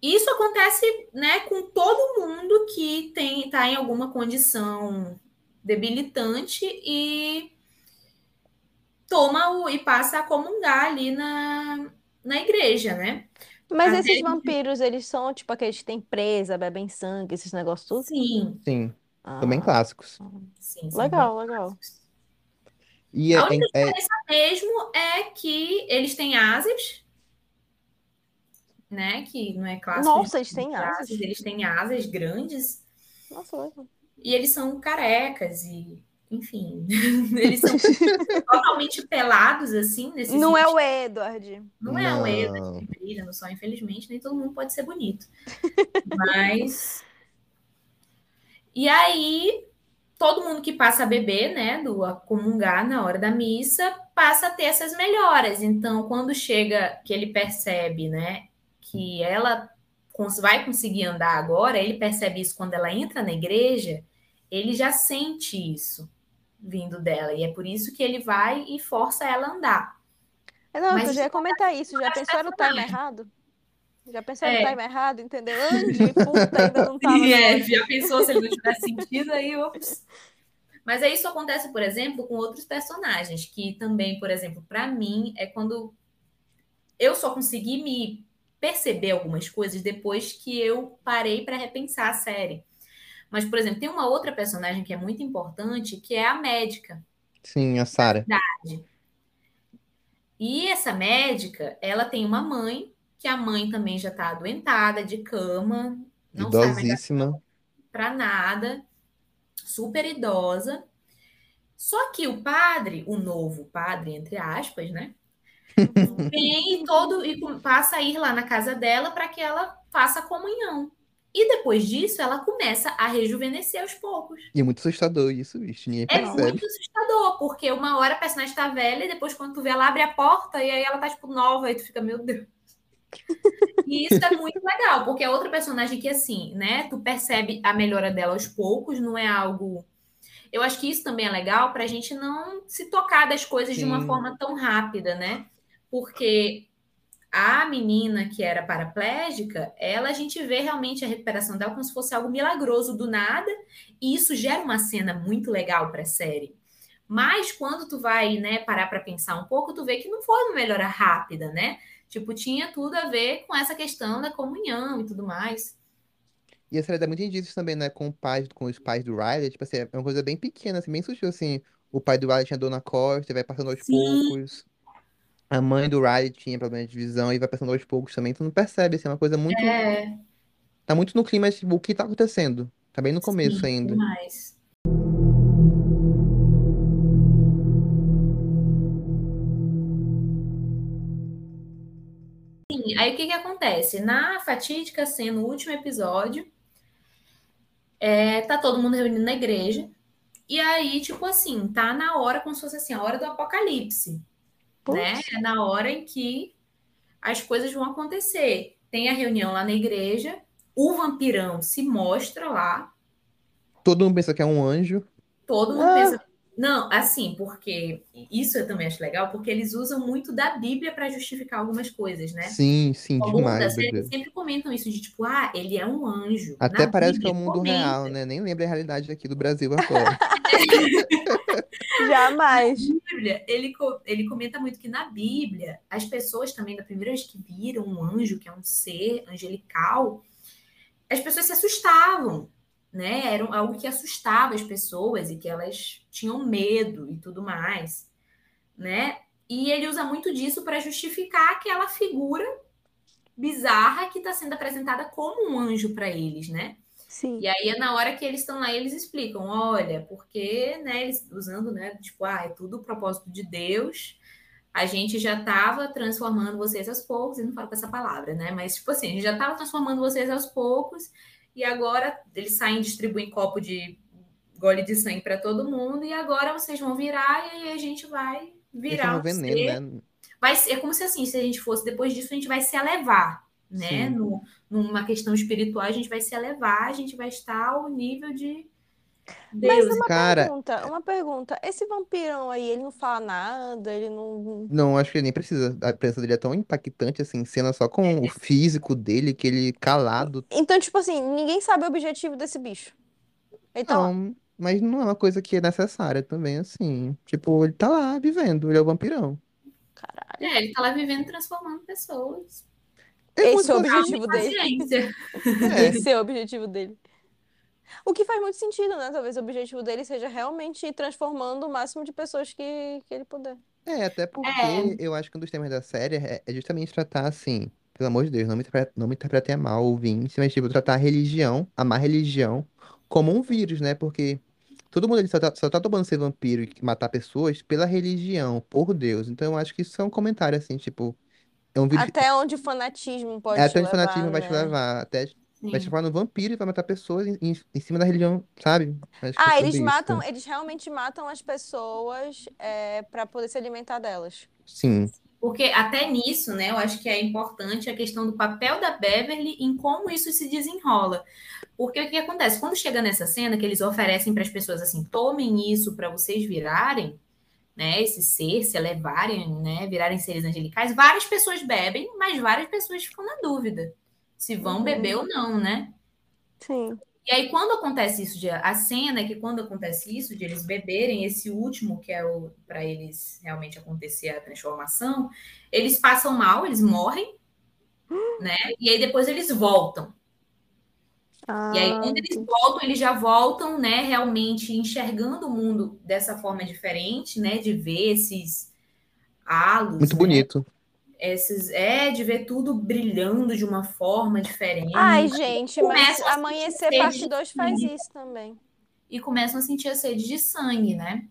Isso acontece, né, com todo mundo que tem tá em alguma condição debilitante e toma o, e passa a comungar ali na, na igreja, né? Mas Às esses vezes- vampiros, eles são tipo aqueles que têm presa, bebem sangue, esses negócios tudo? Sim, Sim. Ah, Também clássicos. sim. são Legal, bem legal. clássicos. E é, A única é- é- diferença mesmo é que eles têm asas, né? Que não é clássico. Nossa, eles têm asas? Eles têm asas grandes Nossa, legal. e eles são carecas e, enfim, eles são totalmente pelados assim nesse Não é sentido. o Edward. Não é o Não. que brilha no sol, infelizmente, nem todo mundo pode ser bonito. Mas. E aí, todo mundo que passa a beber, né, do a comungar na hora da missa, passa a ter essas melhoras. Então, quando chega que ele percebe, né, que ela vai conseguir andar agora, ele percebe isso quando ela entra na igreja, ele já sente isso vindo dela. E é por isso que ele vai e força ela a andar. É, Não, Mas eu já ia comentar isso. Já pensou no time errado? Já pensou no É. time errado, entendeu? Andy, puta, ainda não tava E é, já pensou se ele não tivesse sentido aí, ops. Mas aí isso acontece, por exemplo, com outros personagens, que também, por exemplo, para mim, é quando eu só consegui me perceber algumas coisas depois que eu parei para repensar a série. Mas, por exemplo, tem uma outra personagem que é muito importante, que é a médica. sim, a Sarah. E essa médica, ela tem uma mãe, que a mãe também já está adoentada, de cama, não Idosíssima. para nada, super idosa. Só que o padre, o novo padre, entre aspas, né? Vem todo e passa a ir lá na casa dela para que ela faça comunhão. E depois disso, ela começa a rejuvenescer aos poucos. E é muito assustador isso, bicho. Ninguém É percebe. muito assustador, porque uma hora a personagem tá velha e depois quando tu vê ela abre a porta e aí ela tá tipo nova e tu fica, meu Deus. E isso é muito legal, porque é outra personagem que assim, né, tu percebe a melhora dela aos poucos, não é algo Eu acho que isso também é legal pra gente não se tocar das coisas de uma Sim. forma tão rápida, né? Porque a menina que era paraplégica, ela a gente vê realmente a recuperação dela como se fosse algo milagroso do nada, e isso gera uma cena muito legal para a série. Mas quando tu vai, né, parar para pensar um pouco, tu vê que não foi uma melhora rápida, né? Tipo, tinha tudo a ver com essa questão da comunhão e tudo mais. E a série dá muito indícios também, né, com, o pai, com os pais do Riley. Tipo assim, é uma coisa bem pequena, assim, bem sutil, assim. O pai do Riley tinha dor na costa, vai passando aos Sim. poucos. A mãe do Riley tinha problema de visão e vai passando aos poucos também. Tu não percebe, assim, é uma coisa muito... É, Tá muito no clima, tipo, o que tá acontecendo. Tá bem no começo sim, ainda. demais. Sim, aí o que que acontece? Na fatídica cena, no último episódio, é, tá todo mundo reunido na igreja, e aí, tipo assim, tá na hora, como se fosse assim, a hora do apocalipse, né? É na hora em que as coisas vão acontecer. Tem a reunião lá na igreja, o vampirão se mostra lá, Todo mundo pensa que é um anjo. Todo mundo Ah. pensa. Não, assim, porque isso eu também acho legal, porque eles usam muito da Bíblia para justificar algumas coisas, né? Sim, sim, Ao longo da demais, série, eles sempre comentam isso de tipo, ah, ele é um anjo. Até Na parece que é o Bíblia mundo comenta. real, né? Nem lembra a realidade aqui do Brasil agora. Jamais. Bíblia, ele, ele comenta muito que na Bíblia, as pessoas também, da primeira vez que viram um anjo, que é um ser angelical, as pessoas se assustavam, né? Era algo que assustava as pessoas e que elas tinham medo e tudo mais, né? E ele usa muito disso para justificar aquela figura bizarra que está sendo apresentada como um anjo para eles, né? Sim. E aí é na hora que eles estão lá, eles explicam, olha, porque, né, eles usando, né, tipo, ah, é tudo o propósito de Deus. A gente já estava transformando vocês aos poucos, e não falo com essa palavra, né? Mas, tipo assim, a gente já estava transformando vocês aos poucos, e agora eles saem e distribuem copo de gole de sangue para todo mundo, e agora vocês vão virar, e aí a gente vai virar um veneno, ser né? vai ser, é como se assim, se a gente fosse depois disso, a gente vai se elevar, né? No, numa questão espiritual, a gente vai se elevar, a gente vai estar ao nível de Mas Deus. uma Cara, pergunta, uma pergunta. Esse vampirão aí, ele não fala nada, ele não. não, acho que ele nem precisa. A presença dele é tão impactante, assim, cena só com o físico dele, que ele calado. Então, tipo assim, ninguém sabe o objetivo desse bicho. Lá. Não, mas não é uma coisa que é necessária também, assim. Tipo, ele tá lá vivendo, ele é o vampirão. Caralho. É, ele tá lá vivendo, transformando pessoas. É Esse é o objetivo dele. É. Esse é o objetivo dele. O que faz muito sentido, né? Talvez o objetivo dele seja realmente ir transformando o máximo de pessoas que, que ele puder. É, até porque É. eu acho que um dos temas da série é, é justamente tratar assim, pelo amor de Deus, não me interprete, não me interpretem a mal, ouvinte, mas tipo, tratar a religião, a má religião, como um vírus, né? Porque todo mundo ali só tá, só tá tomando ser vampiro e matar pessoas pela religião, por Deus. Então eu acho que isso é um comentário, assim, tipo, é um vírus. Até onde o fanatismo pode É até onde o levar, fanatismo vai te né? levar, até vai te Sim. transformar no vampiro e vai matar pessoas em, em, cima da religião, sabe? Ah, eles isso. matam, eles realmente matam as pessoas é, para poder se alimentar delas. Sim, Porque até nisso, né, eu acho que é importante a questão do papel da Beverly em como isso se desenrola. Porque o que acontece? Quando chega nessa cena que eles oferecem para as pessoas assim, tomem isso para vocês virarem, né, esse ser, se elevarem, né, virarem seres angelicais, várias pessoas bebem, mas várias pessoas ficam na dúvida se vão Uhum. beber ou não, né? Sim. E aí, quando acontece isso, de, a cena é que quando acontece isso, de eles beberem esse último, que é o para eles realmente acontecer a transformação, eles passam mal, eles morrem, né? E aí depois eles voltam. E aí, Ah, quando eles voltam, eles já voltam, né, realmente enxergando o mundo dessa forma diferente, né? De ver esses halos, muito né? bonito. Esses, é, de ver tudo brilhando de uma forma diferente. Ai, gente, mas Amanhecer Parte sede 2 faz isso também. e começam a sentir a sede de sangue, né?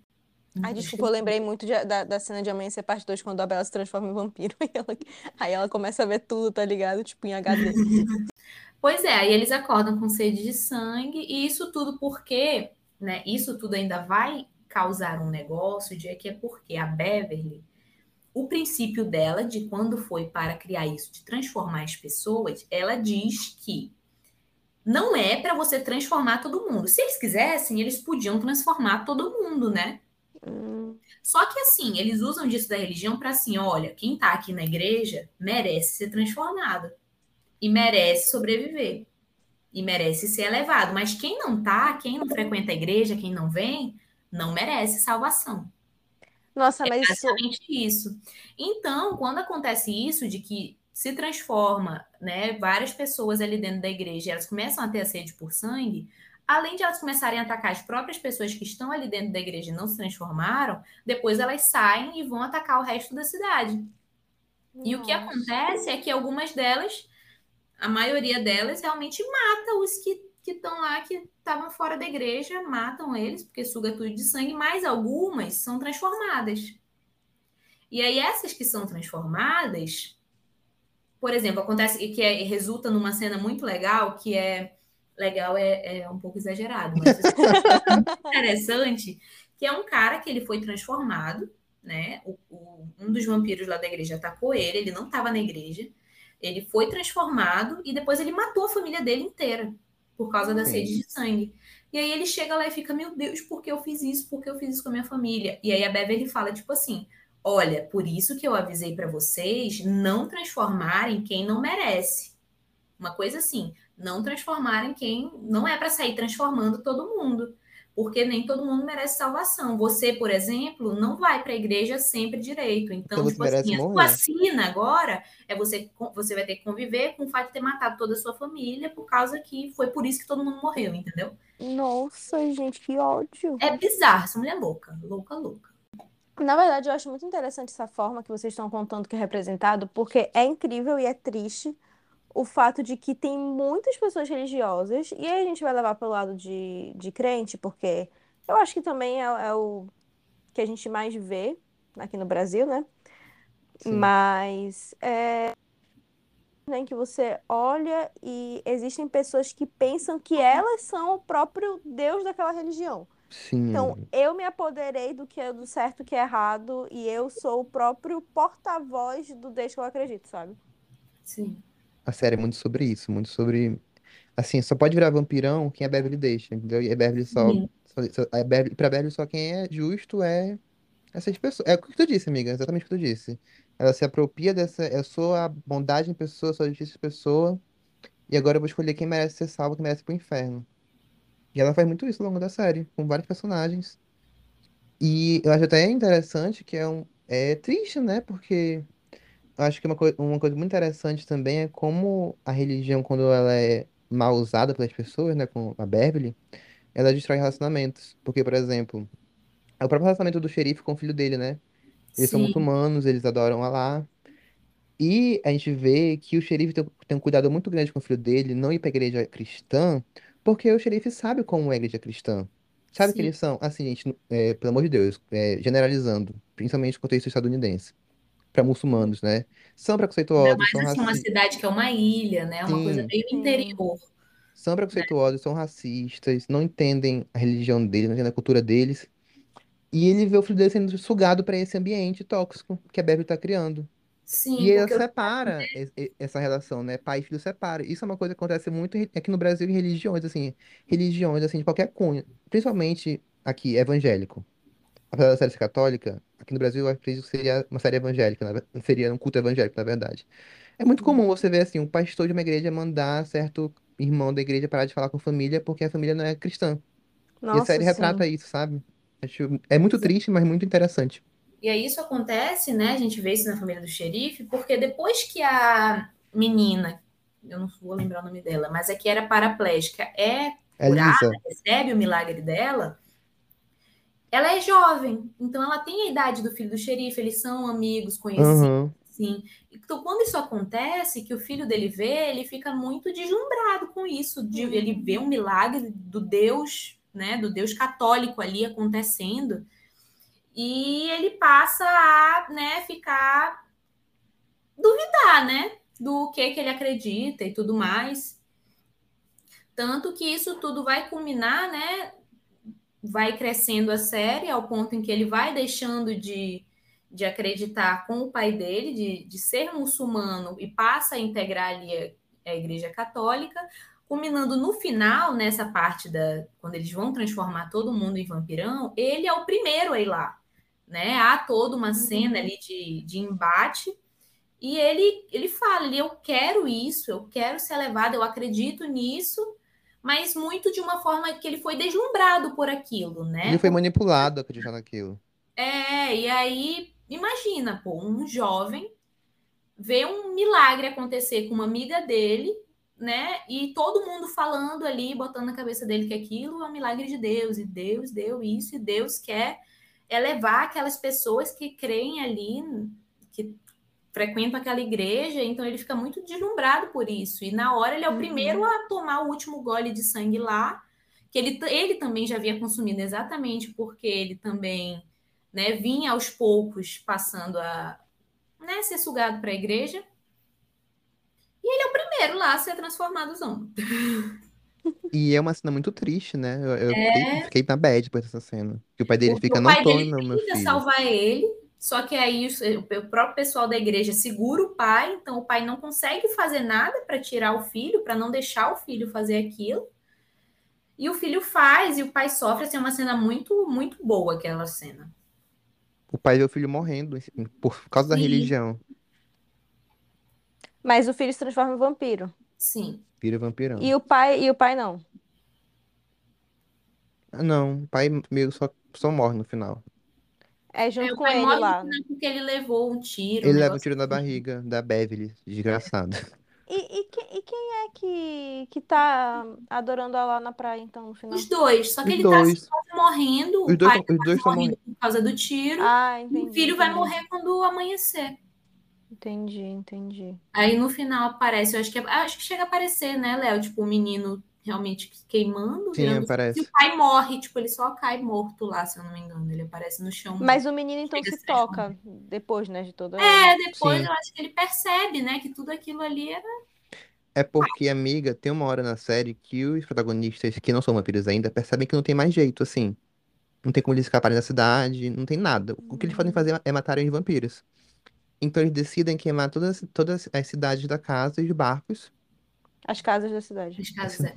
Ai, desculpa, eu lembrei muito de- da, da cena de Amanhecer Parte 2, quando a Bella se transforma em vampiro. E ela- aí ela começa a ver tudo, tá ligado? Tipo, em HD. Pois é, aí eles acordam com sede de sangue, e isso tudo porque, né? Isso tudo ainda vai causar um negócio de que é porque a Beverly, o princípio dela, de quando foi para criar isso, de transformar as pessoas, ela diz que não é para você transformar todo mundo. Se eles quisessem, eles podiam transformar todo mundo, né? Hum, Só que assim, eles usam disso da religião para assim, olha, quem tá aqui na igreja merece ser transformado e merece sobreviver e merece ser elevado, mas quem não tá, quem não frequenta a igreja, quem não vem, não merece salvação. Nossa, É mas isso. basicamente isso. Então, quando acontece isso de que se transforma, né, várias pessoas ali dentro da igreja, elas começam a ter a sede por sangue, além de elas começarem a atacar as próprias pessoas que estão ali dentro da igreja e não se transformaram, depois elas saem e vão atacar o resto da cidade. E o que Nossa. acontece é que algumas delas, a maioria delas, realmente mata os que que estão lá, que estavam fora da igreja, matam eles, porque suga tudo de sangue, mas algumas são transformadas. E aí, essas que são transformadas, por exemplo, acontece que é, resulta numa cena muito legal, que é legal é, é um pouco exagerado, mas é interessante, que é um cara que ele foi transformado, né? O, o- um dos vampiros lá da igreja atacou ele, ele não estava na igreja, ele foi transformado e depois ele matou a família dele inteira por causa da Sim. sede de sangue. E aí ele chega lá e fica, meu Deus, por que eu fiz isso? Por que eu fiz isso com a minha família? E aí a Beverly fala, tipo assim, olha, por isso que eu avisei pra vocês não transformarem quem não merece. Uma coisa assim, não transformarem quem não é pra sair transformando todo mundo, porque nem todo mundo merece salvação. Você, por exemplo, não vai pra igreja sempre direito. Então, você tipo assim, a morrer. sina agora é você você vai ter que conviver com o fato de ter matado toda a sua família por causa que foi por isso que todo mundo morreu, entendeu? Nossa, gente, que ódio. É bizarro, essa mulher é louca, louca, louca. Na verdade, eu acho muito interessante essa forma que vocês estão contando que é representado, porque é incrível e é triste o fato de que tem muitas pessoas religiosas, e aí a gente vai levar pelo lado de, de crente, porque eu acho que também é, é o que a gente mais vê aqui no Brasil, né? Sim. Mas é né, que você olha e existem pessoas que pensam que elas são o próprio Deus daquela religião. Sim. Então, eu me apoderei do que é do certo e o que é errado, e eu sou o próprio porta-voz do Deus que eu acredito, sabe? Sim. A série é muito sobre isso, muito sobre. Assim, só pode virar vampirão quem a Beverly deixa, entendeu? E a Beverly só. Sim. só, só a Beverly, pra Beverly, só quem é justo é essas pessoas. É o que tu disse, amiga, exatamente o que tu disse. Ela se apropria dessa. Eu sou a bondade em pessoa, sou a justiça em pessoa, e agora eu vou escolher quem merece ser salvo, quem merece ir pro inferno. E ela faz muito isso ao longo da série, com vários personagens. E eu acho até interessante que é um. É triste, né? Porque. Acho que uma, coi- uma coisa muito interessante também é como a religião, quando ela é mal usada pelas pessoas, né, com a Beverly, ela destrói relacionamentos. Porque, por exemplo, é o próprio relacionamento do xerife com o filho dele, né? Eles são Sim. muçulmanos, eles adoram Alá. E a gente vê que o xerife tem, tem um cuidado muito grande com o filho dele, não ir pra igreja cristã, porque o xerife sabe como é a igreja cristã. Sabe que eles são, assim, gente, é, pelo amor de Deus, é, generalizando, principalmente no contexto estadunidense, para muçulmanos, né? São Ainda preconceituosos, mais são assim, uma cidade que é uma ilha, né? Uma coisa Sim, meio Sim. interior. são preconceituosos, são racistas, não entendem a religião deles, não entendem a cultura deles. E ele vê o filho dele sendo sugado para esse ambiente tóxico que a Beverly tá criando. E Sim, ela porque eu separa e- e- essa relação, né? Pai e filho separa. Isso é uma coisa que acontece muito aqui no Brasil em religiões, assim, religiões, assim, de qualquer cunho, principalmente aqui, evangélico. Apesar da série ser católica, aqui no Brasil eu acredito que seria uma série evangélica, na seria um culto evangélico, na verdade. É muito comum você ver, assim, um pastor de uma igreja mandar certo irmão da igreja parar de falar com a família porque a família não é cristã. E a Nossa, série retrata sim. isso, sabe? Acho, é muito triste, mas muito interessante. E aí isso acontece, né? A gente vê isso na família do xerife, porque depois que a menina, eu não vou lembrar o nome dela, mas é que era paraplégica, é É curada, Lisa. recebe o milagre dela, ela é jovem, então ela tem a idade do filho do xerife, eles são amigos, conhecidos, Aham. sim. Então, quando isso acontece, que o filho dele vê, ele fica muito deslumbrado com isso, de ele vê um milagre do Deus, né, do Deus católico ali acontecendo. E ele passa a, né, ficar duvidar, né, do que que ele acredita e tudo mais. Tanto que isso tudo vai culminar, né, vai crescendo a série ao ponto em que ele vai deixando de, de acreditar com o pai dele, de, de ser muçulmano e passa a integrar ali a, a Igreja Católica, culminando no final, nessa parte da quando eles vão transformar todo mundo em vampirão, ele é o primeiro a ir lá, né? Há toda uma cena ali de, de embate e ele ele fala, ele, eu quero isso, eu quero ser levado, eu acredito nisso, mas muito de uma forma que ele foi deslumbrado por aquilo, né? Ele foi manipulado a acreditar naquilo. É, e aí imagina, pô, um jovem vê um milagre acontecer com uma amiga dele né? E todo mundo falando ali, botando na cabeça dele que aquilo é um milagre de Deus, e Deus deu isso, e Deus quer elevar aquelas pessoas que creem ali, que frequentam aquela igreja, então ele fica muito deslumbrado por isso. E na hora ele é o uhum. primeiro a tomar o último gole de sangue lá, que ele, ele também já havia consumido exatamente porque ele também né, vinha aos poucos passando a né, ser sugado para a igreja. E ele é o primeiro lá a ser transformado zombie. E é uma cena muito triste, né? Eu, eu é... fiquei, fiquei, na bad depois dessa cena. Que o pai dele fica, não tome meu, meu filho. salvar ele, só que aí o, o próprio pessoal da igreja segura o pai, então o pai não consegue fazer nada para tirar o filho, para não deixar o filho fazer aquilo. E o filho faz e o pai sofre, assim, é uma cena muito, muito boa aquela cena. O pai vê o filho morrendo assim, por causa Sim. da religião. Mas o filho se transforma em vampiro. Sim. Vira vampirão. E o pai, e o pai não. Não, o pai meio só, só morre no final. É junto é, com ele lá. Porque ele levou um tiro. Ele um leva um tiro na barriga da Beverly, desgraçado. E, e, que, e, quem é que, que tá adorando ela na praia, então, no final? Os dois, só que os ele dois. tá morrendo, os o dois, pai os dois tá morrendo, morrendo por causa do tiro, ah, entendi, o filho entendi. vai morrer quando amanhecer. Entendi, entendi. Aí no final aparece, eu acho que, é, acho que chega a aparecer, né, Léo? Tipo, o menino realmente queimando. Sim, aparece. E o pai morre, tipo, ele só cai morto lá, se eu não me engano. Ele aparece no chão. Mas o menino então se toca depois, né, de toda. É, depois Sim. eu acho que ele percebe, né, que tudo aquilo ali era. É porque, amiga, tem uma hora na série que os protagonistas, que não são vampiros ainda, percebem que não tem mais jeito, assim. Não tem como eles escaparem da cidade, não tem nada. O que eles podem fazer é matarem os vampiros. Então eles decidem queimar todas, todas as cidades da casa e os barcos. As casas da cidade. As casas, é.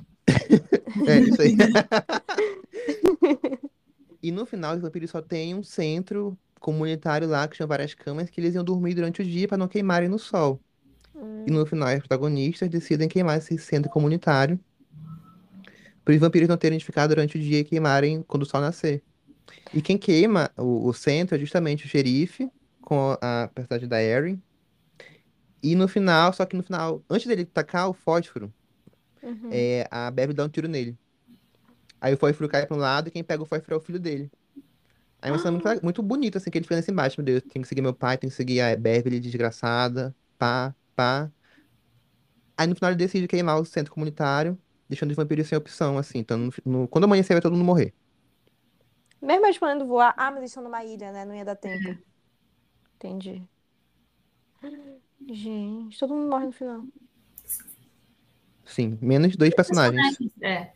É, isso aí. e no final, os vampiros só têm um centro comunitário lá, que tinha várias camas, que eles iam dormir durante o dia para não queimarem no sol. Hum. E no final, os protagonistas decidem queimar esse centro comunitário para os vampiros não terem de ficar durante o dia e queimarem quando o sol nascer. E quem queima o, o centro é justamente o xerife, com a personagem da Erin. E no final, só que no final, antes dele tacar o fósforo, uhum. é, a Beverly dá um tiro nele. Aí o fósforo cai para um lado e quem pega o fósforo é o filho dele. Aí é uma cena muito, ah. muito bonita, assim, que ele fica nesse embate, meu Deus, tem que seguir meu pai, tem que seguir a Beverly desgraçada, pá, pá. Aí no final ele decide queimar o centro comunitário, deixando os vampiros sem opção, assim. Então, no, no, quando amanhecer, vai todo mundo morrer. Mesmo eles podendo voar, ah, mas eles estão numa ilha, né? Não ia dar tempo. Entendi. Gente, todo mundo morre no final. Sim, menos dois personagens. É.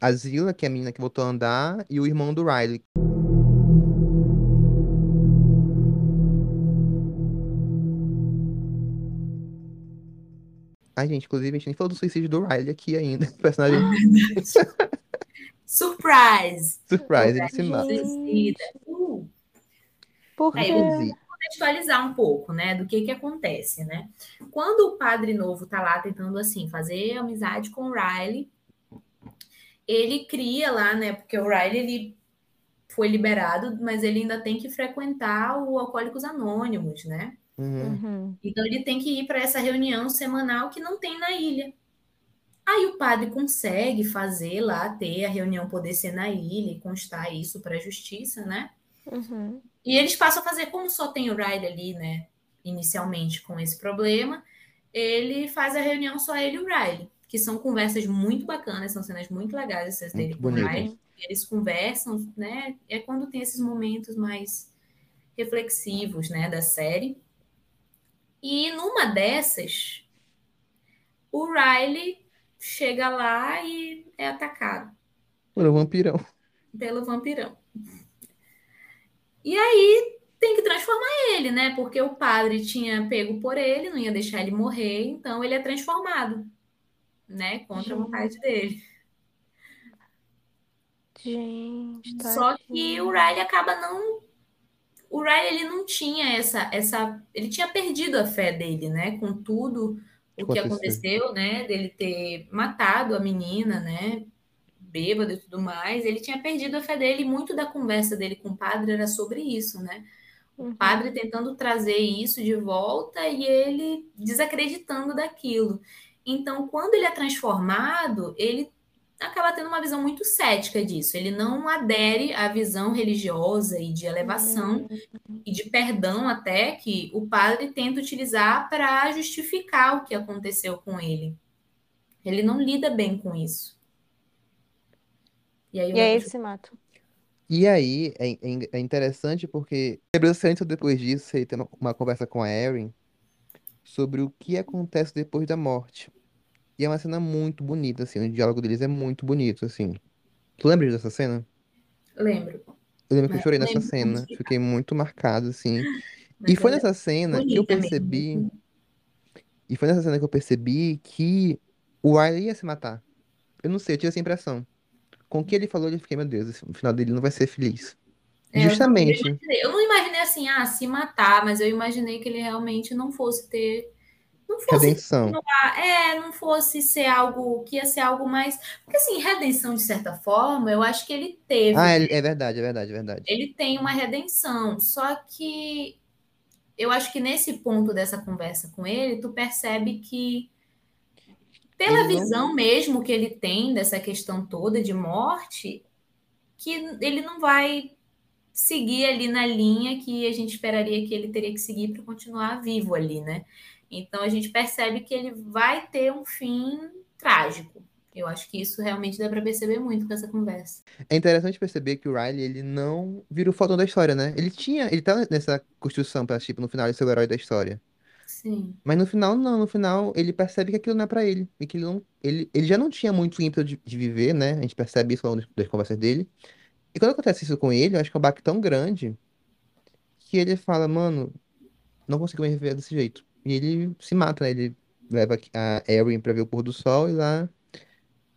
A Zila, que é a menina que voltou a andar, e o irmão do Riley. Ai, gente, inclusive a gente nem falou do suicídio do Riley aqui ainda. Personagem. Surprise! Surprise, ele se mata. Uh. Porque... Contextualizar um pouco, né, do que que acontece, né? Quando o padre novo tá lá tentando, assim, fazer amizade com o Riley, ele cria lá, né, porque o Riley, ele foi liberado, mas ele ainda tem que frequentar o Alcoólicos Anônimos, né? Uhum. uhum. Então ele tem que ir para essa reunião semanal que não tem na ilha. Aí o padre consegue fazer lá, ter a reunião poder ser na ilha e constar isso para a justiça, né? Uhum. E eles passam a fazer, como só tem o Riley ali, né, inicialmente com esse problema, ele faz a reunião só ele e o Riley. que são conversas muito bacanas, são cenas muito legais essas dele com o. Riley. Eles conversam, né? É quando tem esses momentos mais reflexivos, né, da série. E numa dessas, o Riley chega lá e é atacado Pelo vampirão. pelo vampirão. E aí tem que transformar ele, né? Porque o padre tinha pego por ele, não ia deixar ele morrer, então ele é transformado, né? Contra a vontade dele. Gente, tá Só que tadinho. o Riley acaba não. O Riley ele não tinha essa, essa. Ele tinha perdido a fé dele, né? Com tudo o que Aconteceu. aconteceu, né? Dele ter matado a menina, né? Bêbado e tudo mais. Ele tinha perdido a fé dele. E muito da conversa dele com o padre era sobre isso, né? Uhum. O padre tentando trazer isso de volta e ele desacreditando daquilo. Então, quando ele é transformado, ele acaba tendo uma visão muito cética disso. Ele não adere à visão religiosa e de elevação Uhum. e de perdão até que o padre tenta utilizar para justificar o que aconteceu com ele. Ele não lida bem com isso. E aí, E aí ele negócio- se mata. E aí, é, é- é interessante porque antes ou depois disso, ele tem uma, uma conversa com a Erin sobre o que acontece depois da morte. E é uma cena muito bonita, assim, o diálogo deles é muito bonito, assim. Tu lembra dessa cena? lembro. Eu lembro que eu chorei nessa cena, fiquei muito marcado, assim. Mas E foi é nessa cena que eu mesmo. percebi, e foi nessa cena que eu percebi que o Riley ia se matar. Eu não sei, eu tive essa impressão. Com o que ele falou, eu fiquei, meu Deus, o final dele não vai ser feliz. É, eu também justamente, imaginei. Eu não imaginei assim, ah, se matar, mas eu imaginei que ele realmente não fosse ter. Não fosse. redenção. É, não fosse ser algo. Que ia ser algo mais. Porque assim, redenção, de certa forma, eu acho que ele teve. Ah, é, é verdade, é verdade, é verdade. Ele tem uma redenção. Só que eu acho que nesse ponto dessa conversa com ele, tu percebe que. Pela não- visão mesmo que ele tem dessa questão toda de morte, que ele não vai seguir ali na linha que a gente esperaria que ele teria que seguir para continuar vivo ali, né? Então a gente percebe que ele vai ter um fim trágico. Eu acho que isso realmente dá para perceber muito com essa conversa. É interessante perceber que o Riley, ele não vira o fodão da história, né? Ele tinha, ele tá nessa construção pra, tipo, no final ele ser o herói da história. Sim. Mas no final, não. No final, ele percebe que aquilo não é pra ele. E que ele não, ele, ele já não tinha muito ímpeto de, de viver, né? A gente percebe isso ao longo das- conversas dele. E quando acontece isso com ele, eu acho que é um baque tão grande que ele fala, mano, não consigo mais viver desse jeito. E ele se mata, né? Ele leva a Erin pra ver o pôr do sol e lá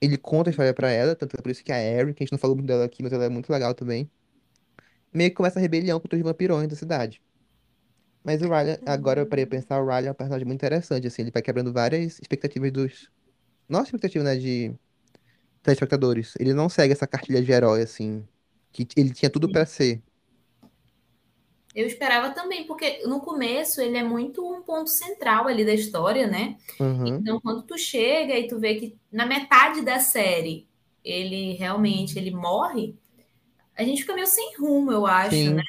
ele conta a história pra ela, tanto é por isso que a Erin, que a gente não falou muito dela aqui, mas ela é muito legal também, meio que começa a rebelião contra os vampirões da cidade. Mas o Riley, agora eu parei pra pensar, o Riley é um personagem muito interessante, assim, ele vai quebrando várias expectativas dos... Nossa expectativa, né, de telespectadores. Ele não segue essa cartilha de herói, assim, que ele tinha tudo pra ser. Eu esperava também, porque no começo ele é muito um ponto central ali da história, né? Uhum. Então, quando tu chega e tu vê que na metade da série ele realmente ele morre, a gente fica meio sem rumo, eu acho, Sim. né?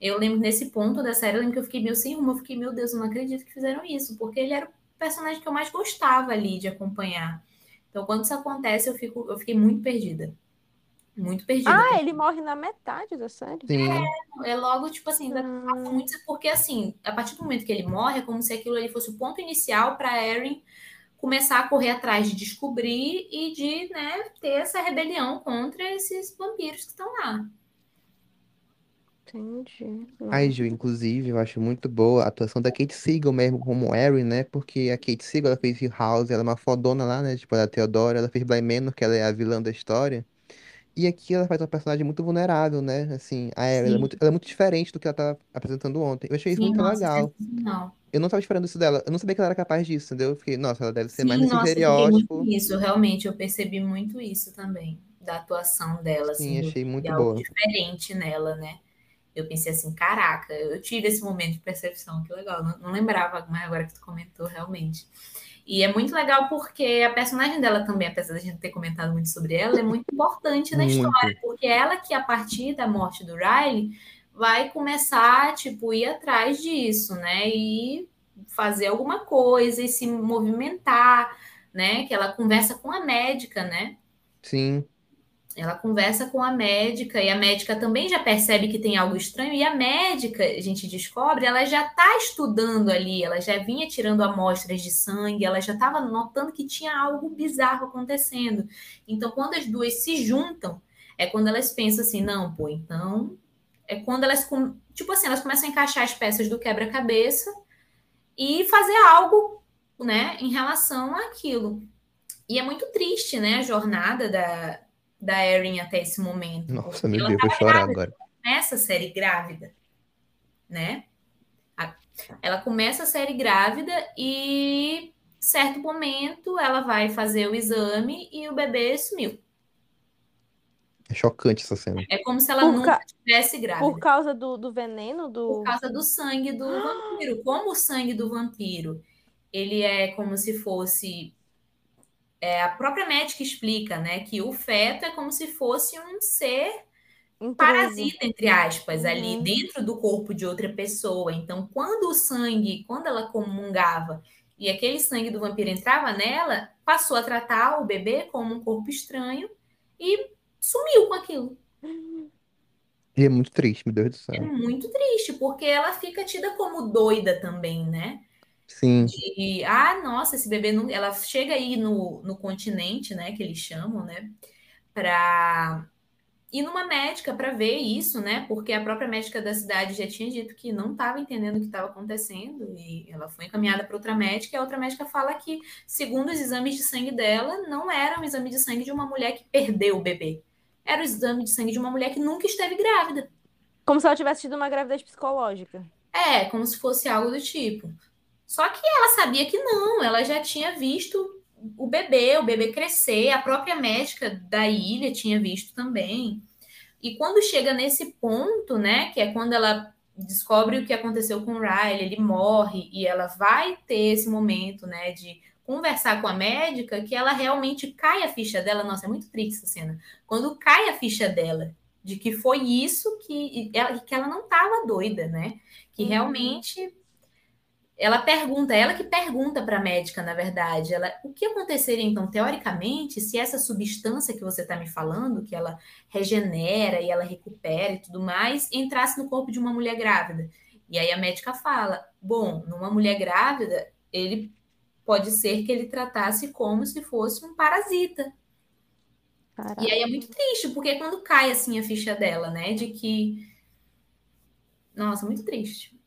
Eu lembro nesse ponto da série, eu lembro que eu fiquei meio sem rumo, eu fiquei, meu Deus, eu não acredito que fizeram isso, porque ele era o personagem que eu mais gostava ali de acompanhar. Então, quando isso acontece, eu fico, eu fiquei muito perdida. Muito perdida. Ah, ele morre na metade da série? Sim. É logo, tipo assim, ainda Hum, passa muito, porque assim, a partir do momento que ele morre, é como se aquilo ali fosse o ponto inicial para Erin começar a correr atrás de descobrir e de, né, ter essa rebelião contra esses vampiros que estão lá. Entendi. Ai, Gil, inclusive, eu acho muito boa a atuação da Kate Siegel mesmo como Erin, né? Porque a Kate Siegel, ela fez Hill House, ela é uma fodona lá, né? Tipo, a Theodora, ela fez Bly Manor, que ela é a vilã da história. E aqui ela faz uma personagem muito vulnerável, né? Assim, a Erin, ela é Sim. muito, ela é muito diferente do que ela tá apresentando ontem. Eu achei isso Sim, muito nossa, legal. sensacional. Eu não tava esperando isso dela. Eu não sabia que ela era capaz disso, entendeu? Eu fiquei, nossa, ela deve ser mais Sim, nesse nossa, eu fiquei muito estereótipo. nisso, realmente, eu percebi muito isso também, da atuação dela, assim, Sim, do achei de muito algo boa. diferente nela, né? Eu pensei assim, caraca, eu tive esse momento de percepção, que legal, não, não lembrava, mas agora que tu comentou, realmente. E é muito legal porque a personagem dela também, apesar da gente ter comentado muito sobre ela, é muito importante na história, Muito. porque ela que, a partir da morte do Riley, vai começar, tipo, ir atrás disso, né? E fazer alguma coisa e se movimentar né? Que ela conversa com a médica, né? Sim. Ela conversa com a médica e a médica também já percebe que tem algo estranho e a médica, a gente descobre, ela já está estudando ali, ela já vinha tirando amostras de sangue, ela já estava notando que tinha algo bizarro acontecendo. Então, quando as duas se juntam, é quando elas pensam assim, não, pô, então é quando elas tipo assim, elas começam a encaixar as peças do quebra-cabeça e fazer algo, né, em relação àquilo. E é muito triste, né, a jornada da, da Erin até esse momento. Nossa, meu Deus, vou chorar grávida, agora. Começa a série grávida, né? Ela começa a série grávida e certo momento ela vai fazer o exame e o bebê sumiu. É chocante essa cena. É como se ela por nunca ca... tivesse grávida. Por causa do, do veneno? Do... Por causa do sangue do vampiro. Como o sangue do vampiro, ele é como se fosse é, a própria médica explica, né, que o feto é como se fosse um ser Intruso. parasita, entre aspas, uhum. ali dentro do corpo de outra pessoa. Então, quando o sangue, quando ela comungava e aquele sangue do vampiro entrava nela, passou a tratar o bebê como um corpo estranho e sumiu com aquilo. E é muito triste, meu Deus do céu. É muito triste, porque ela fica tida como doida também, né? Sim. De, ah, nossa, esse bebê não. Ela chega aí no, no continente, né? Que eles chamam, né? Pra ir numa médica para ver isso, né? Porque a própria médica da cidade já tinha dito que não estava entendendo o que estava acontecendo e ela foi encaminhada para outra médica e a outra médica fala que, segundo os exames de sangue dela, não era um exame de sangue de uma mulher que perdeu o bebê. Era o exame de sangue de uma mulher que nunca esteve grávida. Como se ela tivesse tido uma gravidez psicológica. É, como se fosse algo do tipo. Só que ela sabia que não, ela já tinha visto o bebê, o bebê crescer, a própria médica da ilha tinha visto também. E quando chega nesse ponto, né, que é quando ela descobre o que aconteceu com o Riley, ele morre e ela vai ter esse momento, né, de conversar com a médica, que ela realmente cai a ficha dela. Nossa, é muito triste essa cena. Quando cai a ficha dela de que foi isso que ela, que ela não estava doida, né? Que uhum. realmente ela pergunta, ela que pergunta para a médica, na verdade, ela, o que aconteceria então, teoricamente, se essa substância que você está me falando, que ela regenera e ela recupera e tudo mais, entrasse no corpo de uma mulher grávida? E aí a médica fala, bom, numa mulher grávida, ele pode ser que ele tratasse como se fosse um parasita. Caraca. E aí é muito triste, porque quando cai assim a ficha dela, né, de que nossa, muito triste.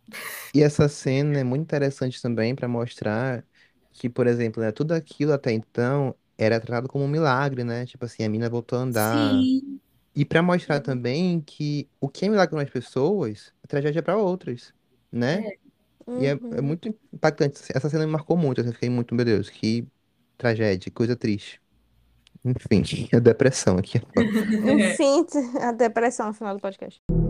E essa cena é muito interessante também para mostrar que, por exemplo, né, tudo aquilo até então era tratado como um milagre, né? Tipo assim, a mina voltou a andar. Sim. E para mostrar também que o que é milagre para umas pessoas, é tragédia para outras, né? É. E é, é Uhum. muito impactante. Essa cena me marcou muito. Eu fiquei muito, meu Deus, que tragédia, coisa triste. Enfim, a depressão aqui. Enfim, a depressão no final do podcast.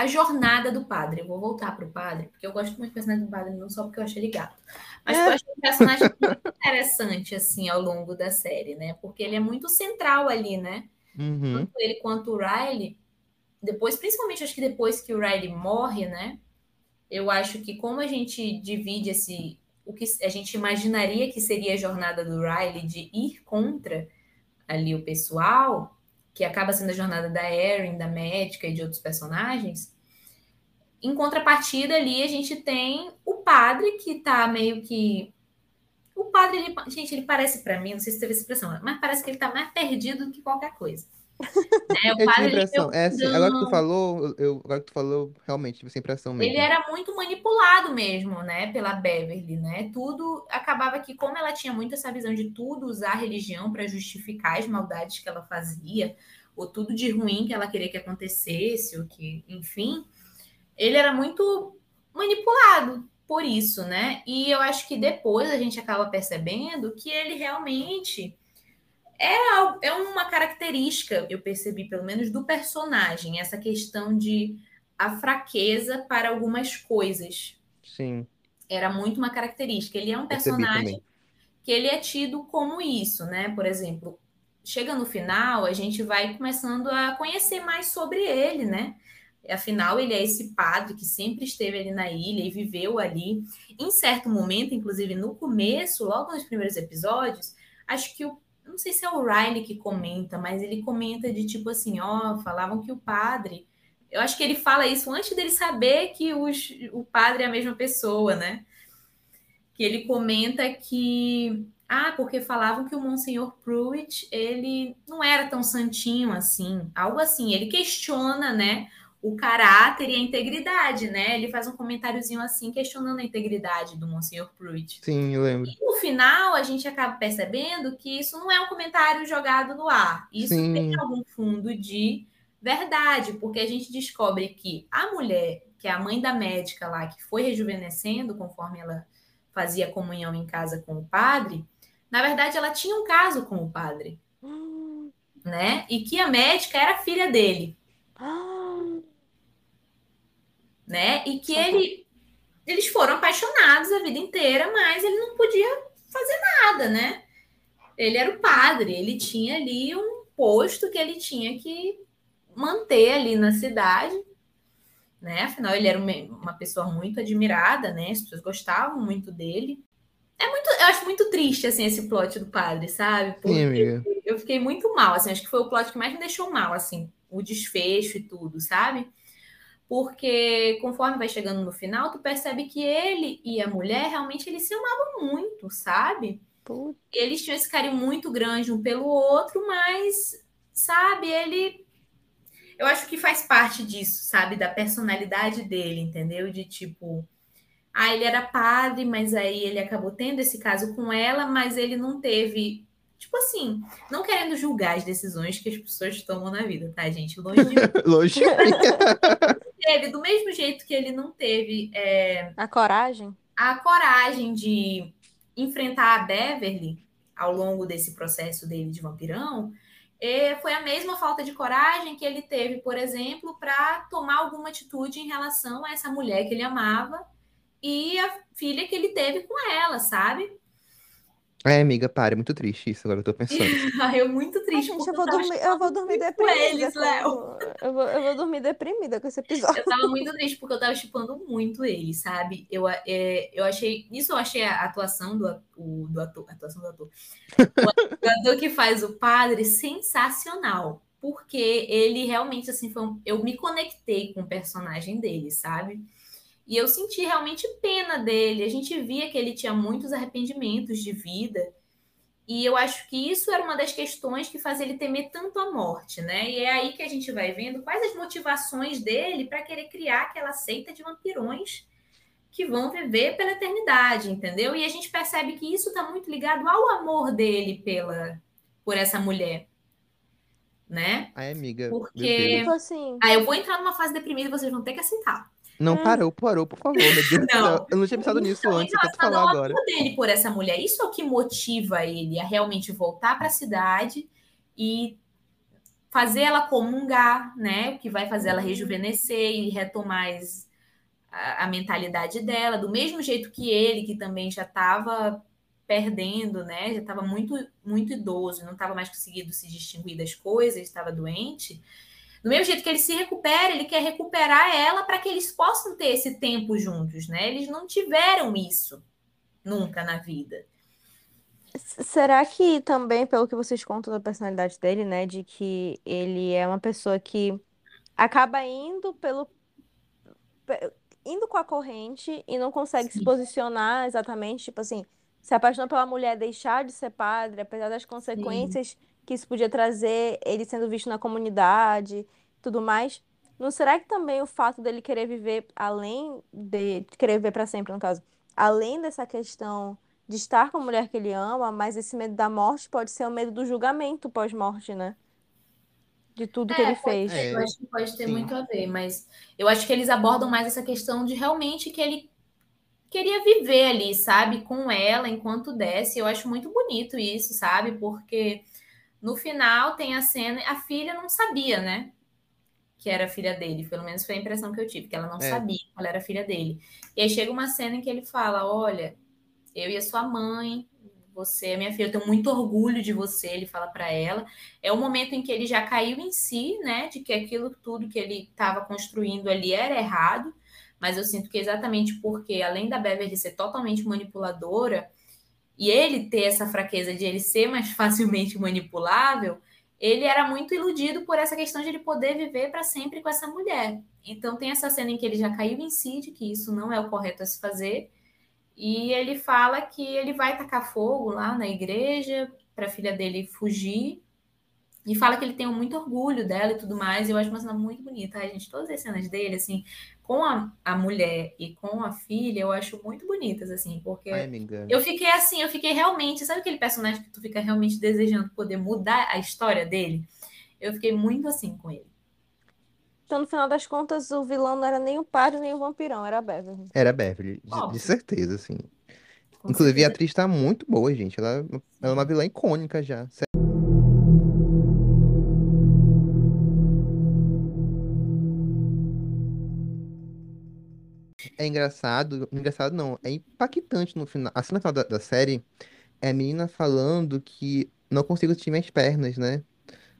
A jornada do padre. Eu vou voltar para o padre, porque eu gosto muito do personagem do padre, não só porque eu achei ele gato. Mas porque eu acho um personagem muito interessante, assim, ao longo da série, né? Porque ele é muito central ali, né? Uhum. Tanto ele quanto o Riley. Depois, principalmente, acho que depois que o Riley morre, né? Eu acho que como a gente divide esse... O que a gente imaginaria que seria a jornada do Riley de ir contra ali o pessoal que acaba sendo a jornada da Erin, da médica e de outros personagens. Em contrapartida, ali a gente tem o padre que tá meio que. O padre, ele... gente, ele parece para mim, não sei se teve essa expressão, mas parece que ele tá mais perdido do que qualquer coisa. É, o eu padre, impressão. É, assim, agora que tu falou, eu, agora que tu falou, realmente tive essa impressão mesmo. Ele era muito manipulado mesmo, né, pela Beverly, né? Tudo acabava que, como ela tinha muito essa visão de tudo usar a religião para justificar as maldades que ela fazia, ou tudo de ruim que ela queria que acontecesse, ou que, enfim, ele era muito manipulado por isso, né? E eu acho que depois a gente acaba percebendo que ele realmente é, é uma característica, eu percebi, pelo menos, do personagem, essa questão de a fraqueza para algumas coisas. Sim. Era muito uma característica. Ele é um personagem que ele é tido como isso, né? Por exemplo, chega no final, a gente vai começando a conhecer mais sobre ele, né? Afinal, ele é esse padre que sempre esteve ali na ilha e viveu ali. Em certo momento, inclusive no começo, logo nos primeiros episódios, acho que o não sei se é o Riley que comenta, mas ele comenta de tipo assim, ó, falavam que o padre, eu acho que ele fala isso antes dele saber que os, o padre é a mesma pessoa, né? Que ele comenta que ah, porque falavam que o Monsenhor Pruitt, ele não era tão santinho assim, algo assim. Ele questiona, né, o caráter e a integridade, né? Ele faz um comentáriozinho assim, questionando a integridade do Monsenhor Pruitt. Sim, eu lembro. E no final, a gente acaba percebendo que isso não é um comentário jogado no ar. Isso Sim. tem algum fundo de verdade, porque a gente descobre que a mulher, que é a mãe da médica lá, que foi rejuvenescendo conforme ela fazia comunhão em casa com o padre, na verdade, ela tinha um caso com o padre, Hum. né? E que a médica era filha dele, Ah, né? E que ele, eles foram apaixonados a vida inteira, mas ele não podia fazer nada, né? Ele era o padre, ele tinha ali um posto que ele tinha que manter ali na cidade, né? Afinal, ele era uma, pessoa muito admirada, né? As pessoas gostavam muito dele. É muito, eu acho muito triste assim esse plot do padre, sabe? Sim, amiga. eu fiquei muito mal, assim, acho que foi o plot que mais me deixou mal, assim, o desfecho e tudo, sabe? Porque conforme vai chegando no final, tu percebe que ele e a mulher realmente eles se amavam muito, sabe? putz. Eles tinham esse carinho muito grande um pelo outro, mas, sabe, ele. Eu acho que faz parte disso, sabe? Da personalidade dele, entendeu? De tipo. Ah, ele era padre, mas aí ele acabou tendo esse caso com ela, mas ele não teve. Tipo assim, não querendo julgar as decisões que as pessoas tomam na vida, tá, gente? Longe de. Longe. teve, do mesmo jeito que ele não teve é, A coragem? a coragem de enfrentar a Beverly ao longo desse processo dele de vampirão, eh, foi a mesma falta de coragem que ele teve, por exemplo, para tomar alguma atitude em relação a essa mulher que ele amava e a filha que ele teve com ela, sabe? É, amiga, para, é muito triste isso, agora eu tô pensando. Ai, eu muito Ai, triste. gente, porque eu vou tava dormir, eu vou dormir muito deprimida. eles, Léo. Eu vou, eu vou dormir deprimida com esse episódio. Eu tava muito triste porque eu tava chipando muito ele, sabe? Eu, é, eu achei. Isso eu achei a atuação do, a- o- do ator. a Atuação do ator. O ator que faz o padre sensacional. Porque ele realmente, assim, foi um- eu me conectei com o personagem dele, sabe? E eu senti realmente pena dele. A gente via que ele tinha muitos arrependimentos de vida. E eu acho que isso era uma das questões que fazia ele temer tanto a morte, né? E é aí que a gente vai vendo quais as motivações dele para querer criar aquela seita de vampirões que vão viver pela eternidade, entendeu? E a gente percebe que isso está muito ligado ao amor dele pela por essa mulher, né? Ai, amiga, Porque-. Tipo assim, Aí eu vou entrar numa fase deprimida e vocês vão ter que aceitar. Não parou, parou, por favor, meu Deus Não. céu. Eu não tinha pensado nisso Então, antes, eu falar ao agora. amor dele por essa mulher. Isso é o que motiva ele a realmente voltar para a cidade e fazer ela comungar, né? O que vai fazer ela rejuvenescer e retomar as- a, a mentalidade dela, do mesmo jeito que ele, que também já estava perdendo, né? Já estava muito, muito idoso, não estava mais conseguindo se distinguir das coisas, estava doente. Do mesmo jeito que ele se recupera, ele quer recuperar ela para que eles possam ter esse tempo juntos, né? Eles não tiveram isso nunca na vida. será que também, pelo que vocês contam da personalidade dele, né, de que ele é uma pessoa que acaba indo pelo pe- indo com a corrente e não consegue se Sim. posicionar exatamente, tipo assim, se apaixonou pela mulher, deixar de ser padre, apesar das consequências que isso podia trazer, ele sendo visto na comunidade, tudo mais. Não será que também o fato dele querer viver além de querer viver para sempre, no caso, além dessa questão de estar com a mulher que ele ama, mas esse medo da morte pode ser o medo do julgamento pós-morte, né? De tudo que É, ele pode fez. ser, eu É, acho que pode ter sim. muito a ver, mas eu acho que eles abordam mais essa questão de realmente que ele queria viver ali, sabe, com ela enquanto desce. Eu acho muito bonito isso, sabe? Porque no final tem a cena, a filha não sabia, né? Que era filha dele, pelo menos foi a impressão que eu tive, que ela não É. sabia que ela era filha dele. E aí chega uma cena em que ele fala: Olha, eu e a sua mãe você é minha filha, eu tenho muito orgulho de você, ele fala para ela. É o momento em que ele já caiu em si, né, de que aquilo tudo que ele estava construindo ali era errado, mas eu sinto que exatamente porque, além da Beverly ser totalmente manipuladora, e ele ter essa fraqueza de ele ser mais facilmente manipulável, ele era muito iludido por essa questão de ele poder viver para sempre com essa mulher. Então tem essa cena em que ele já caiu em si de que isso não é o correto a se fazer, e ele fala que ele vai tacar fogo lá na igreja para a filha dele fugir. E fala que ele tem muito orgulho dela e tudo mais. E eu acho uma cena muito bonita, a gente. Todas as cenas dele, assim, com a, a mulher e com a filha, eu acho muito bonitas, assim, porque Ai, eu fiquei assim, eu fiquei realmente. Sabe aquele personagem que tu fica realmente desejando poder mudar a história dele? Eu fiquei muito assim com ele. Então, no final das contas, o vilão não era nem o padre, nem o vampirão, era a Beverly. Era a Beverly, de, de certeza, assim. Com Inclusive, a certeza. atriz tá muito boa, gente. Ela, ela é uma vilã icônica já. É engraçado, engraçado não, é impactante no final. A cena final da, da série é a menina falando que não consigo sentir minhas pernas, né?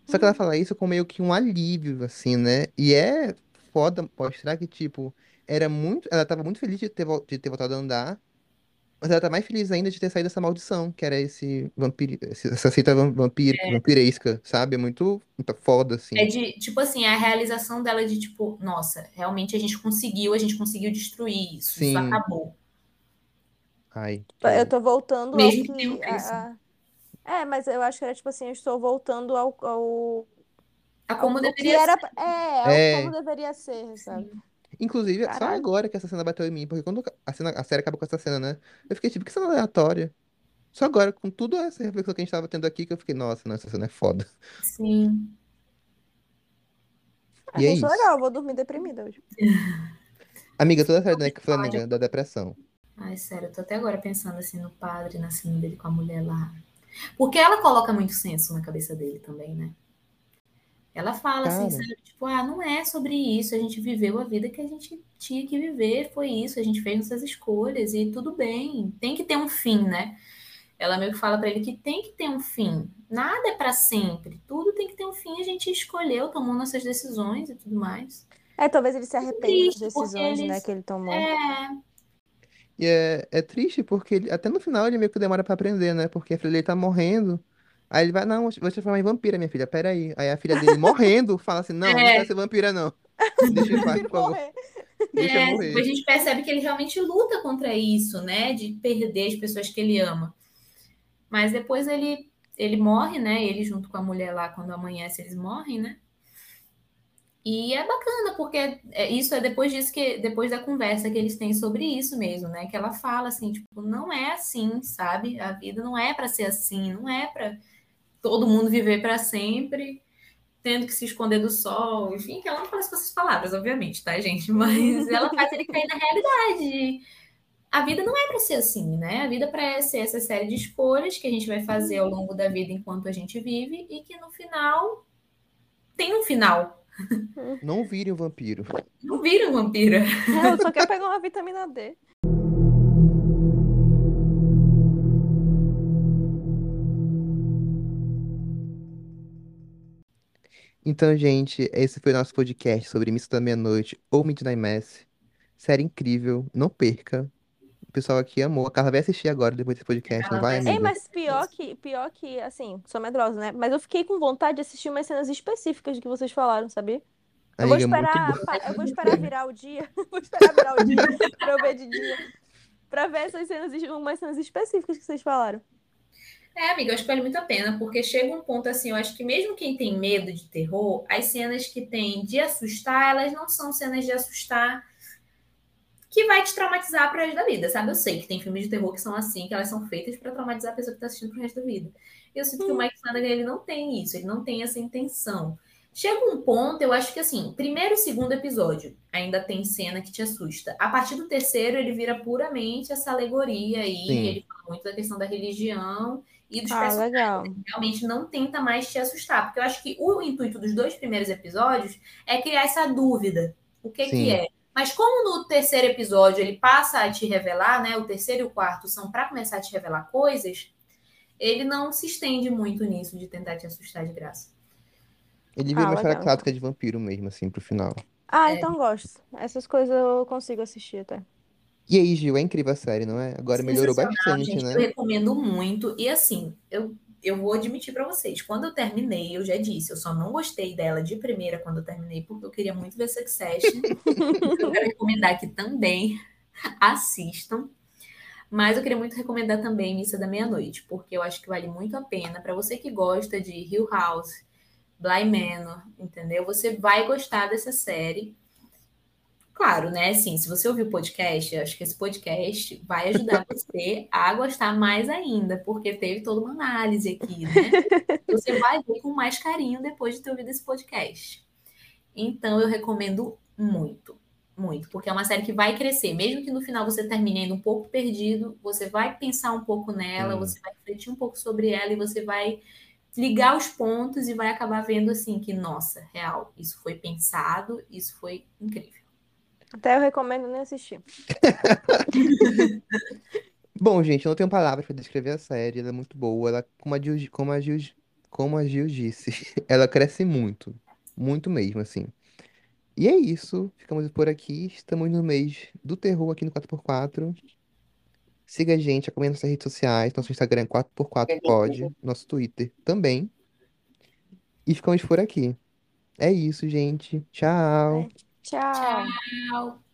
Só que ela fala isso com meio que um alívio, assim, né? E é foda mostrar que, tipo, era muito. Ela tava muito feliz de ter, de ter voltado a andar, mas ela tá mais feliz ainda de ter saído dessa maldição, que era esse vampiri... esse- essa seita vam- vampir... vampiresca, sabe? É muito, muito foda, assim. É de, tipo assim, a realização dela de tipo, nossa, realmente a gente conseguiu, a gente conseguiu destruir isso, Sim. isso acabou. Ai. Eu tô voltando ao Mesmo que que. preço. a- a- É, mas eu acho que era tipo assim, eu estou voltando ao, ao, A como ao- deveria era. ser. É, ao É. como deveria ser, sabe? Inclusive, só agora que essa cena bateu em mim, porque quando a, cena, a série acabou com essa cena, né? Eu fiquei tipo, que cena aleatória. Só agora, com tudo essa reflexão que a gente tava tendo aqui, que eu fiquei, nossa, não, essa cena é foda. Sim. E é isso legal, eu vou dormir deprimida hoje. Amiga, toda a série da Nick Flanagan, da depressão. Ai, sério, eu tô até agora pensando assim no padre, na cena dele com a mulher lá. Porque ela coloca muito senso na cabeça dele também, né? Ela fala assim, Cara. sabe? Tipo, ah, não é sobre isso, a gente viveu a vida que a gente tinha que viver, foi isso, a gente fez nossas escolhas e tudo bem, tem que ter um fim, né? Ela meio que fala pra ele que tem que ter um fim, nada é pra sempre, tudo tem que ter um fim, a gente escolheu, tomou nossas decisões e tudo mais. É, talvez ele se arrependa das decisões, né, eles- que ele tomou. É, E é, é triste porque ele- até no final ele meio que demora pra aprender, né? Porque a filha dele tá morrendo. Aí ele vai, não, vou te transformar em vampira, minha filha, peraí. Aí a filha dele morrendo fala assim, não, não É. quero ser vampira, não. Deixa paz, Prefiro por favor. Deixa eu É, morrer. depois a gente percebe que ele realmente luta contra isso, né? De perder as pessoas que ele ama. Mas depois ele, ele morre, né? Ele junto com a mulher lá, quando amanhece, eles morrem, né? E é bacana, porque é- isso é depois disso que, depois da conversa que eles têm sobre isso mesmo, né? Que ela fala assim, tipo, não é assim, sabe? A vida não é para ser assim, não é para todo mundo viver para sempre, tendo que se esconder do sol, enfim, que ela não fala com essas palavras, obviamente, tá, gente? Mas ela faz ele cair na realidade. A vida não é para ser assim, né? A vida é para ser essa série de escolhas que a gente vai fazer ao longo da vida enquanto a gente vive e que no final tem um final. Não vire um vampiro. Não vira um vampira. Eu só quero pegar uma vitamina D. Então, gente, esse foi o nosso podcast sobre Missa da Meia-Noite ou Midnight Mass. Série incrível, não perca. O pessoal aqui amou. A Carla vai assistir agora, depois desse podcast, não vai, Ei, amiga? mas pior que, pior que, assim, sou medrosa, né? Mas eu fiquei com vontade de assistir umas cenas específicas do que vocês falaram, sabia? Eu vou esperar, eu vou esperar virar o dia. Vou esperar virar o dia pra eu ver de dia. Pra ver essas cenas, umas cenas específicas que vocês falaram. É, amiga, eu acho que vale muito a pena, porque chega um ponto assim, eu acho que mesmo quem tem medo de terror, as cenas que tem de assustar, elas não são cenas de assustar que vai te traumatizar pro resto da vida, sabe? Eu sei que tem filmes de terror que são assim, que elas são feitas pra traumatizar a pessoa que tá assistindo pro resto da vida. Eu sinto que o Mike Flanagan, ele não tem isso, ele não tem essa intenção. Chega um ponto, eu acho que assim, primeiro e segundo episódio ainda tem cena que te assusta. A partir do terceiro, ele vira puramente essa alegoria aí, Sim. ele fala muito da questão da religião e dos Ah, personagens legal. realmente não tenta mais te assustar. Porque eu acho que o intuito dos dois primeiros episódios é criar essa dúvida. O que, Sim. que é? Mas como no terceiro episódio ele passa a te revelar, né? O terceiro e o quarto são para começar a te revelar coisas, ele não se estende muito nisso de tentar te assustar de graça. Ele vira Ah, uma história legal, clássica de vampiro mesmo, assim, pro final. Ah, É. então gosto. Essas coisas eu consigo assistir até. E aí, Gil, é incrível a série, não é? Agora melhorou bastante, gente. né? Eu recomendo muito. E assim, eu, eu vou admitir pra vocês, quando eu terminei, eu já disse, eu só não gostei dela de primeira quando eu terminei, porque eu queria muito ver Succession. eu quero recomendar aqui também. Assistam. Mas eu queria muito recomendar também Missa da Meia-Noite, porque eu acho que vale muito a pena. Pra você que gosta de Hill House, Bly Manor, entendeu? Você vai gostar dessa série. Claro, né? Assim, se você ouvir o podcast, acho que esse podcast vai ajudar você a gostar mais ainda, porque teve toda uma análise aqui, né? Você vai ver com mais carinho depois de ter ouvido esse podcast. Então, eu recomendo muito, muito, porque é uma série que vai crescer. Mesmo que no final você termine ainda um pouco perdido, você vai pensar um pouco nela, Hum. você vai refletir um pouco sobre ela e você vai ligar os pontos e vai acabar vendo assim que, nossa, real, isso foi pensado, isso foi incrível. Até eu recomendo nem assistir. Bom, gente, eu não tenho palavras pra descrever a série, ela é muito boa, ela, como a Gil, como a Gil, como a Gil disse, ela cresce muito, muito mesmo, assim. E é isso, ficamos por aqui, estamos no mês do terror aqui no 4x4. Siga a gente, acompanhe nossas redes sociais, nosso Instagram é 4x4pod, nosso Twitter também. E ficamos por aqui. É isso, gente. Tchau. Tchau. Tchau.